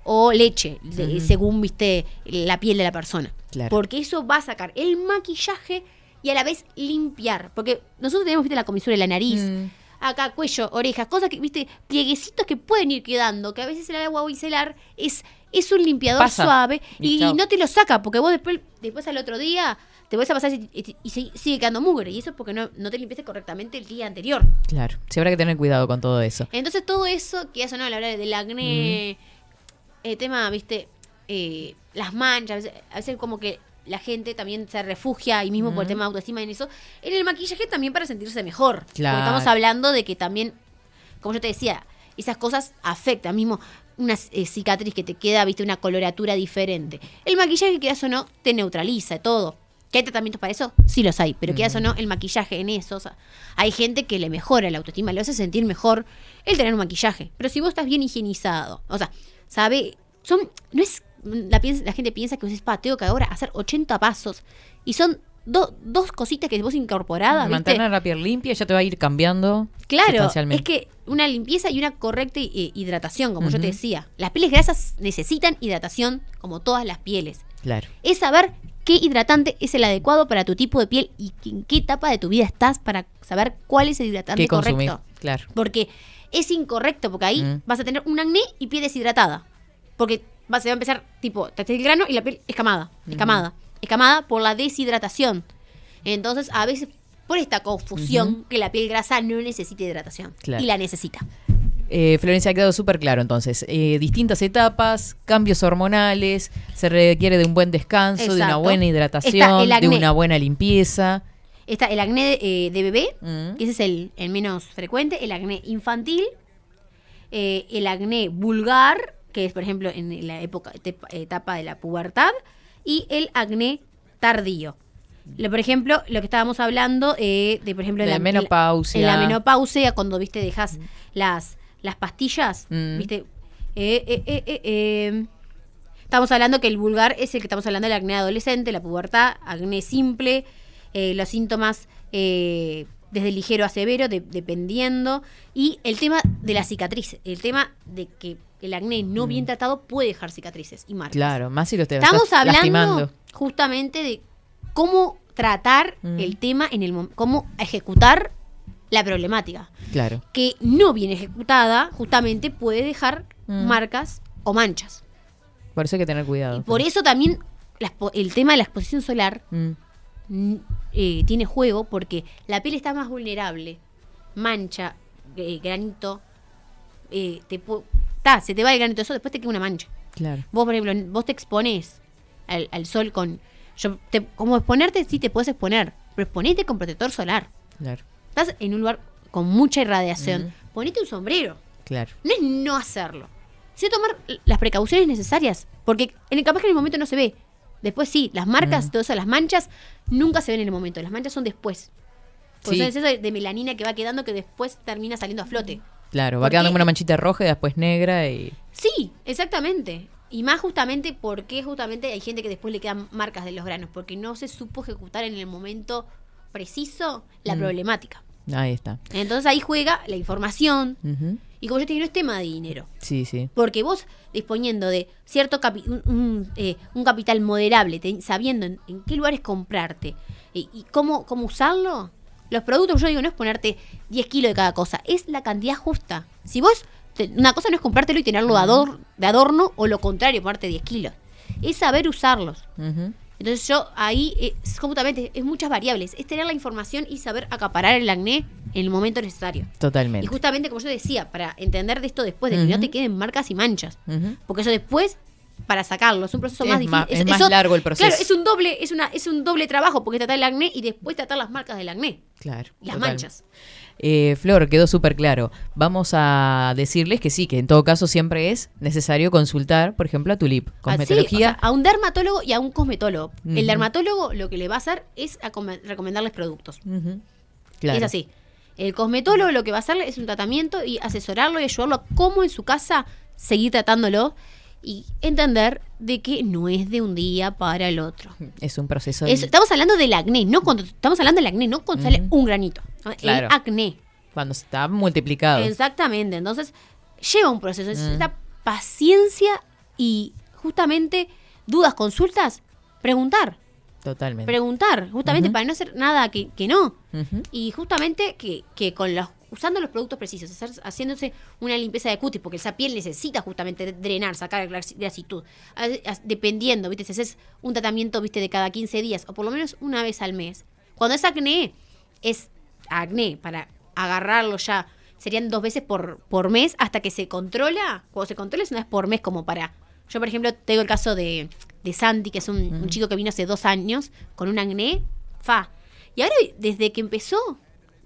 o leche, de- según viste la piel de la persona. Claro. Porque eso va a sacar el maquillaje y a la vez limpiar. Porque nosotros tenemos, viste, la comisura de la nariz. Mm. acá cuello, orejas, cosas que, viste, plieguecitos que pueden ir quedando, que a veces el agua biselar es, es un limpiador Pasa. suave Y no te lo saca, porque vos después, después al otro día te vas a pasar y, y- y sigue quedando mugre, y eso es porque no, no te limpiaste correctamente el día anterior. Claro, sí habrá que tener cuidado con todo eso. Entonces todo eso, que eso no, a la hora del acné, el tema, viste, eh, las manchas, a veces, a veces como que la gente también se refugia ahí mismo por el tema de autoestima y en eso, en el maquillaje también para sentirse mejor. Porque Claro. estamos hablando de que también, como yo te decía, esas cosas afectan, mismo una eh, cicatriz que te queda, viste, una coloratura diferente. El maquillaje, quieras o no, te neutraliza todo. ¿Que hay tratamientos para eso? Sí los hay, pero quieras o no, el maquillaje en eso, o sea, hay gente que le mejora la autoestima, le hace sentir mejor el tener un maquillaje. Pero si vos estás bien higienizado, o sea, sabe, son, no es, la, gente piensa que vos es pateo que ahora hacer 80 pasos y son do- dos cositas que vos incorporadas. Mantener la piel limpia ya te va a ir cambiando. Claro, es que una limpieza y una correcta eh, hidratación, como yo te decía. Las pieles grasas necesitan hidratación como todas las pieles. Claro. Es saber qué hidratante es el adecuado para tu tipo de piel y en qué etapa de tu vida estás para saber cuál es el hidratante correcto. Claro. Porque es incorrecto, porque ahí Mm. vas a tener un acné y piel deshidratada. Porque vas, se va a empezar, tipo, te el grano y la piel escamada, escamada, escamada por la deshidratación. Entonces, a veces, por esta confusión, que la piel grasa no necesita hidratación. Claro. Y la necesita. Eh, Florencia, ha quedado súper claro entonces. Eh, distintas etapas, cambios hormonales, se requiere de un buen descanso, de una buena hidratación, de una buena limpieza. Está el acné eh, de bebé, Mm. que ese es el, el menos frecuente, el acné infantil, eh, el acné vulgar, que es por ejemplo en la época, etapa de la pubertad, y el acné tardío. Lo- por ejemplo, lo que estábamos hablando eh, de, por ejemplo, la- menopausia. En la menopausia, cuando, viste, dejas las, las pastillas, Mm. viste. Eh, eh. Estamos hablando que el vulgar es el que estamos hablando del acné adolescente, la pubertad, acné simple, los síntomas desde ligero a severo, de- dependiendo. Y el tema de la cicatriz, el tema de que el acné no bien tratado puede dejar cicatrices y marcas. Mm. Claro, más si lo te Estamos hablando lastimando. justamente de cómo tratar Mm. el tema en el cómo ejecutar la problemática. Claro. Que no bien ejecutada, justamente puede dejar Mm. marcas o manchas. Por eso hay que tener cuidado. Por eso también la el tema de la exposición solar Mm. mm, eh, tiene juego porque la piel está más vulnerable. Mancha, eh, granito, eh, te ta, se te va el granito, eso después te queda una mancha. Claro. Vos, por ejemplo, vos te expones al, al sol con... Yo te- como exponerte, sí te puedes exponer, pero exponete con protector solar. Claro. Estás en un lugar con mucha irradiación. Ponete un sombrero. Claro. No es no hacerlo. Sí tomar las precauciones necesarias. Porque en el capaz que en el momento no se ve. Después sí, las marcas, Mm. eso, las manchas, nunca se ven en el momento. Las manchas son después. Porque Sí. son exceso de, de melanina que va quedando que después termina saliendo a flote. Claro, va Porque- quedando como una manchita roja y después negra y... Sí, exactamente. Y más justamente porque justamente hay gente que después le quedan marcas de los granos. Porque no se supo ejecutar en el momento preciso la Mm. problemática. Ahí está. Entonces ahí juega la información. Y como yo te digo, no es tema de dinero. Sí, sí. Porque vos disponiendo de cierto capi- un, un, eh, un capital moderable, te- sabiendo en, en qué lugares comprarte y, y cómo, cómo usarlo, los productos, yo digo, no es ponerte 10 kilos de cada cosa, es la cantidad justa. Si vos, te- una cosa no es comprártelo y tenerlo de, ador- de adorno o lo contrario, ponerte 10 kilos. Es saber usarlos. Entonces yo ahí, es, justamente, es muchas variables. Es tener la información y saber acaparar el acné en el momento necesario. Totalmente. Y justamente, como yo decía, para entender de esto después, de que no te queden marcas y manchas. Porque eso después, para sacarlo, es un proceso Es más difícil. es más largo el proceso. Claro, es un doble, es una, es un doble trabajo, porque tratar el acné y después tratar las marcas del acné. Claro. Y las total. manchas. Eh, Flor, quedó súper claro. Vamos a decirles que sí, que en todo caso siempre es necesario consultar, por ejemplo, a Tulip. Así, Cosmetología. o sea, a un dermatólogo y a un cosmetólogo. El dermatólogo lo que le va a hacer es recomendarles productos. Claro. Es así. El cosmetólogo lo que va a hacerle es un tratamiento y asesorarlo y ayudarlo a cómo en su casa seguir tratándolo y entender de que no es de un día para el otro. Es un proceso. Es- estamos hablando del acné, no cuando estamos hablando del acné, no cuando sale un granito. Claro. El acné. Cuando está multiplicado. Exactamente. Entonces, lleva un proceso. Mm. Necesita paciencia y justamente dudas, consultas, preguntar. Totalmente. Preguntar, justamente para no hacer nada que, que no. Y justamente que, que con los usando los productos precisos, hacer- haciéndose una limpieza de cutis, porque esa piel necesita justamente drenar, sacar glas- grasitud. Dependiendo, ¿viste? Si haces un tratamiento, ¿viste? De cada 15 días, o por lo menos una vez al mes. Cuando es acné, es acné, para agarrarlo ya, serían dos veces por, por mes hasta que se controla. Cuando se controla es una vez por mes como para... Yo, por ejemplo, tengo el caso de, de Santi, que es un, un chico que vino hace dos años con un acné, fa. Y ahora, desde que empezó,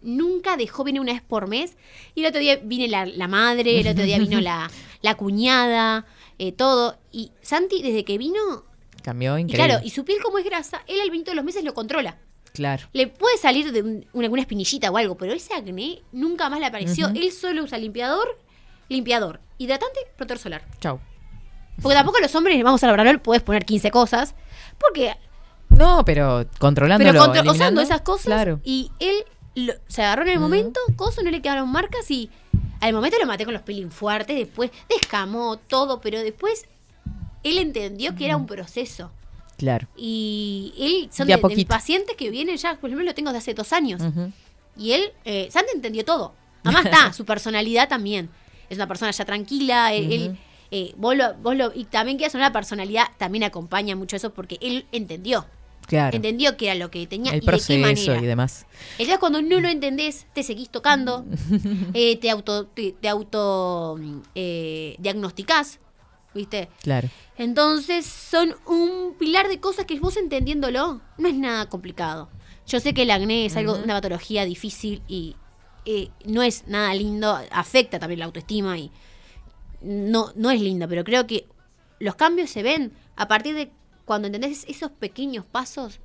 nunca dejó, viene una vez por mes. Y el otro día viene la, la madre, el otro día vino la, la cuñada, eh, todo. Y Santi, desde que vino, Cambió y increíble. claro, y su piel como es grasa, él al 20 de los meses lo controla. Claro. Le puede salir de un- una, alguna espinillita o algo, pero ese acné nunca más le apareció. Él solo usa limpiador, limpiador, hidratante, protector solar. Chau. Porque tampoco los hombres, vamos a hablar, puedes poner 15 cosas. Porque No, pero controlándolo, pero eliminando, usando esas cosas Claro. y él lo- se agarró en el momento, cosas no le quedaron marcas y al momento lo maté con los peeling fuertes, después descamó todo, pero después él entendió que era un proceso. Claro. Y él son De de, pacientes que vienen ya, por ejemplo, lo tengo de hace dos años. Y él, eh, Santi entendió todo. Además está, su personalidad también. Es una persona ya tranquila, él, eh, vos lo- vos lo- y también que es una personalidad, también acompaña mucho eso porque él entendió. Claro. Entendió que era lo que tenía El y de qué proceso manera. y demás. Entonces cuando no lo entendés, te seguís tocando, eh, te auto, te, te auto eh, diagnosticás, ¿viste? Claro. Entonces son un pilar de cosas que vos entendiéndolo no es nada complicado. Yo sé que el acné es algo, una patología difícil y eh, no es nada lindo, afecta también la autoestima y no, no es lindo, pero creo que los cambios se ven a partir de cuando entendés esos pequeños pasos.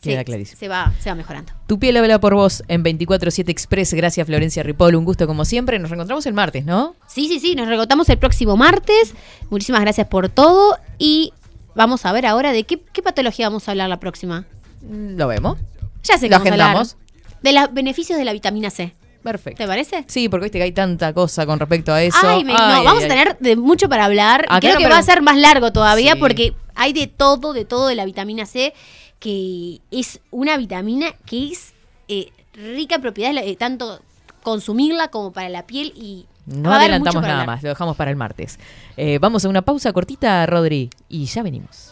Queda se, clarísimo. se va, se va mejorando. Tu piel habla por vos en 24-7 Express. Gracias, Florencia Ripoll. Un gusto como siempre. Nos reencontramos el martes, ¿no? Sí, sí, sí, nos recotamos el próximo martes. Muchísimas gracias por todo y vamos a ver ahora de qué, qué patología vamos a hablar la próxima. Mm, Lo vemos. Ya sé que Lo vamos a hablar agendamos. de los beneficios de la vitamina C. Perfecto. ¿Te parece? Sí, porque viste que hay tanta cosa con respecto a eso. Ay, me- no, Ay, vamos a tener de mucho para hablar. Acá creo que va a ser más largo todavía Sí. porque hay de todo, de todo de la vitamina C, que es una vitamina que es eh, rica en propiedades, eh, tanto consumirla como para la piel y No adelantamos nada hablar. más, lo dejamos para el martes. Eh, vamos a una pausa cortita, Rodri, y ya venimos.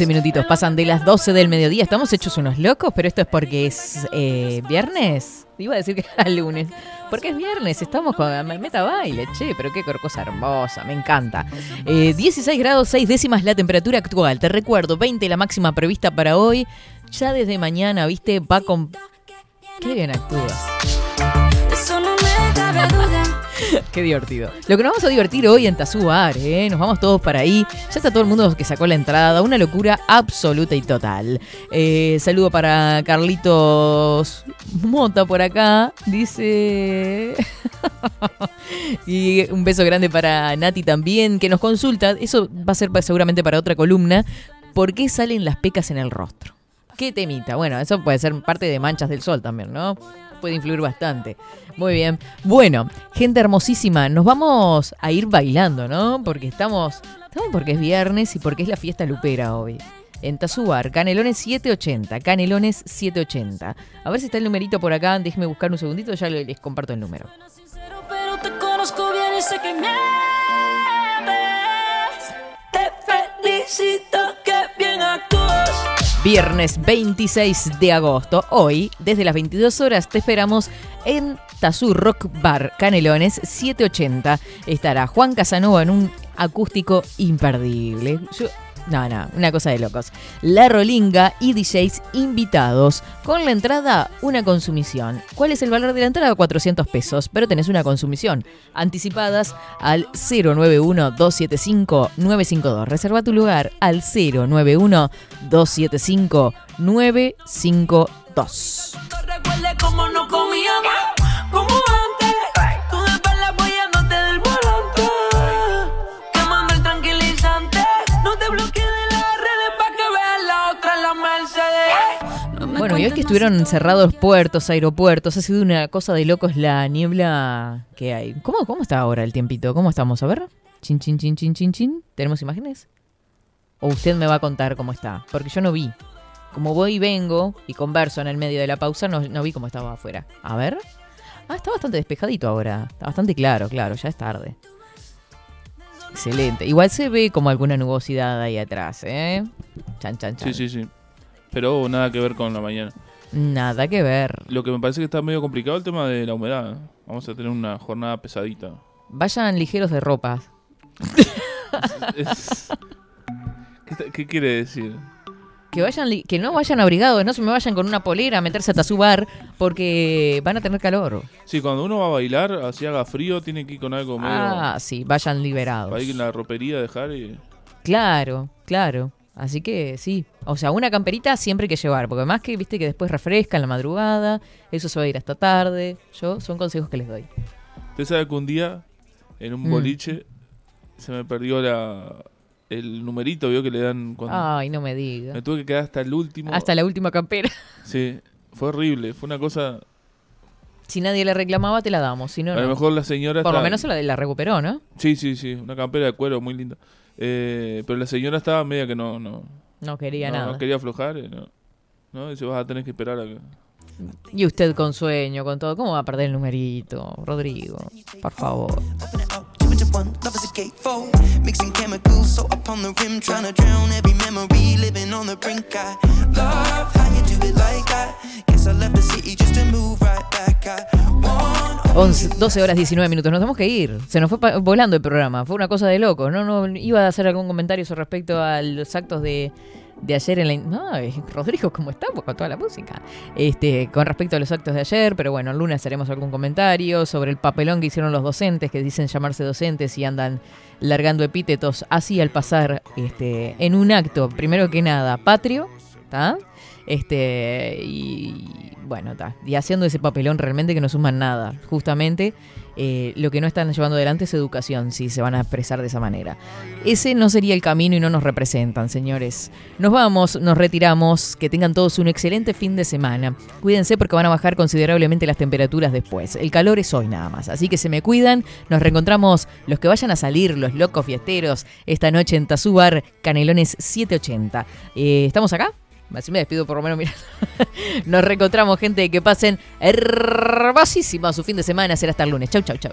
15 minutitos pasan de las 12 del mediodía. Estamos hechos unos locos, pero esto es porque es eh, viernes. Iba a decir que era lunes. Porque es viernes, estamos con meta baile, che, pero qué cosa hermosa, me encanta. Eh, 16 grados 6 décimas la temperatura actual. Te recuerdo, 20 la máxima prevista para hoy. Ya desde mañana, viste, va con. Qué bien actúas. Eso no me duda. Qué divertido. Lo que nos vamos a divertir hoy en Tazú Bar, ¿eh? Nos vamos todos para ahí. Ya está todo el mundo que sacó la entrada. Una locura absoluta y total. Eh, saludo para Carlitos Mota por acá. Dice. y un beso grande para Nati también, que nos consulta. Eso va a ser seguramente para otra columna. ¿Por qué salen las pecas en el rostro? ¿Qué temita? Bueno, eso puede ser parte de manchas del sol también, ¿no? Puede influir bastante. Muy bien. Bueno, gente hermosísima, nos vamos a ir bailando, ¿no? Porque estamos, estamos porque es viernes y porque es la fiesta lupera hoy. En Tazubar, Canelones 780, Canelones 780. A ver si está el numerito por acá, déjeme buscar un segundito, ya le- les comparto el número. Pero te conozco bien y sé que mientes. Te felicito que bien actúas. Viernes 26 de agosto. Hoy, desde las 22 horas, te esperamos en Tazú Rock Bar Canelones 780. Estará Juan Casanova en un acústico imperdible. Yo- no, no, una cosa de locos. La Rolinga y DJs invitados. Con la entrada, una consumición. ¿Cuál es el valor de la entrada? 400 pesos, pero tenés una consumición. Anticipadas al 091-275-952. Reserva tu lugar al 091-275-952. Y que estuvieron cerrados puertos, aeropuertos, ha sido una cosa de locos la niebla que hay. ¿Cómo, cómo está ahora el tiempito? ¿Cómo estamos? A ver. Chin, chin, chin, chin, chin, chin. ¿Tenemos imágenes? ¿O usted me va a contar cómo está? Porque yo no vi. Como voy y vengo y converso en el medio de la pausa, no, no vi cómo estaba afuera. A ver. Ah, está bastante despejadito ahora. Está bastante claro, claro, ya es tarde. Excelente. Igual se ve como alguna nubosidad ahí atrás, ¿eh? Chan, chan, chan. Sí, sí, sí. Pero nada que ver con la mañana. Nada que ver. Lo que me parece que está medio complicado el tema de la humedad. Vamos a tener una jornada pesadita. Vayan ligeros de ropa. Es- ¿Qué, quiere decir? Que vayan que no vayan abrigados, no se me vayan con una polera a meterse a tazubar porque van a tener calor. Sí, cuando uno va a bailar, así haga frío, tiene que ir con algo medio... Ah, sí, vayan liberados. Ir en la ropería dejar y... Claro, claro. Así que sí, o sea, una camperita siempre hay que llevar, porque más que viste que después refresca en la madrugada, eso se va a ir hasta tarde. Yo son consejos que les doy. Usted sabe que un día, en un Mm. boliche, se me perdió la el numerito, vio que le dan cuando... Ay, no me diga. Me tuve que quedar hasta el último. Hasta la última campera. Sí, fue horrible, fue una cosa... Si nadie le reclamaba, te la damos. Si no, a lo no. mejor la señora... Por lo menos se la, la recuperó, ¿no? Sí, sí, sí, una campera de cuero muy linda. Eh, pero la señora estaba media que no... No, No quería no, nada. no quería aflojar, eh, no. No, dice, vas a tener que esperar a que... Y usted con sueño, con todo. ¿Cómo va a perder el numerito, Rodrigo? Por favor. One, love is a gatefold. Mixing chemicals, so up on the rim, trying to drown every memory, living on the brink. I love how you do it like that. Guess I left the city just to move right back. I want 11, 12 horas 19 minutos. Nos tenemos que ir. Se nos fue volando el programa. Fue una cosa de loco. No, no iba a hacer algún comentario sobre respecto a los actos de, de ayer en la. Ay, Rodrigo, ¿cómo estamos con toda la música? Este, con respecto a los actos de ayer, pero bueno, el lunes haremos algún comentario sobre el papelón que hicieron los docentes, que dicen llamarse docentes y andan largando epítetos así al pasar este, en un acto, primero que nada, patrio, ¿está? Este, y bueno, está. Y haciendo ese papelón realmente que no suman nada. Justamente eh, lo que no están llevando adelante es educación, si se van a expresar de esa manera. Ese no sería el camino y no nos representan, señores. Nos vamos, nos retiramos. Que tengan todos un excelente fin de semana. Cuídense porque van a bajar considerablemente las temperaturas después. El calor es hoy nada más. Así que se me cuidan. Nos reencontramos los que vayan a salir, los locos fiesteros, esta noche en Tazúbar, Canelones 780. Eh, ¿Estamos acá? Así me despido por lo menos, mira. Nos reencontramos, gente. Que pasen hermosísimo su fin de semana. Será hasta el lunes. Chau, chau, chau.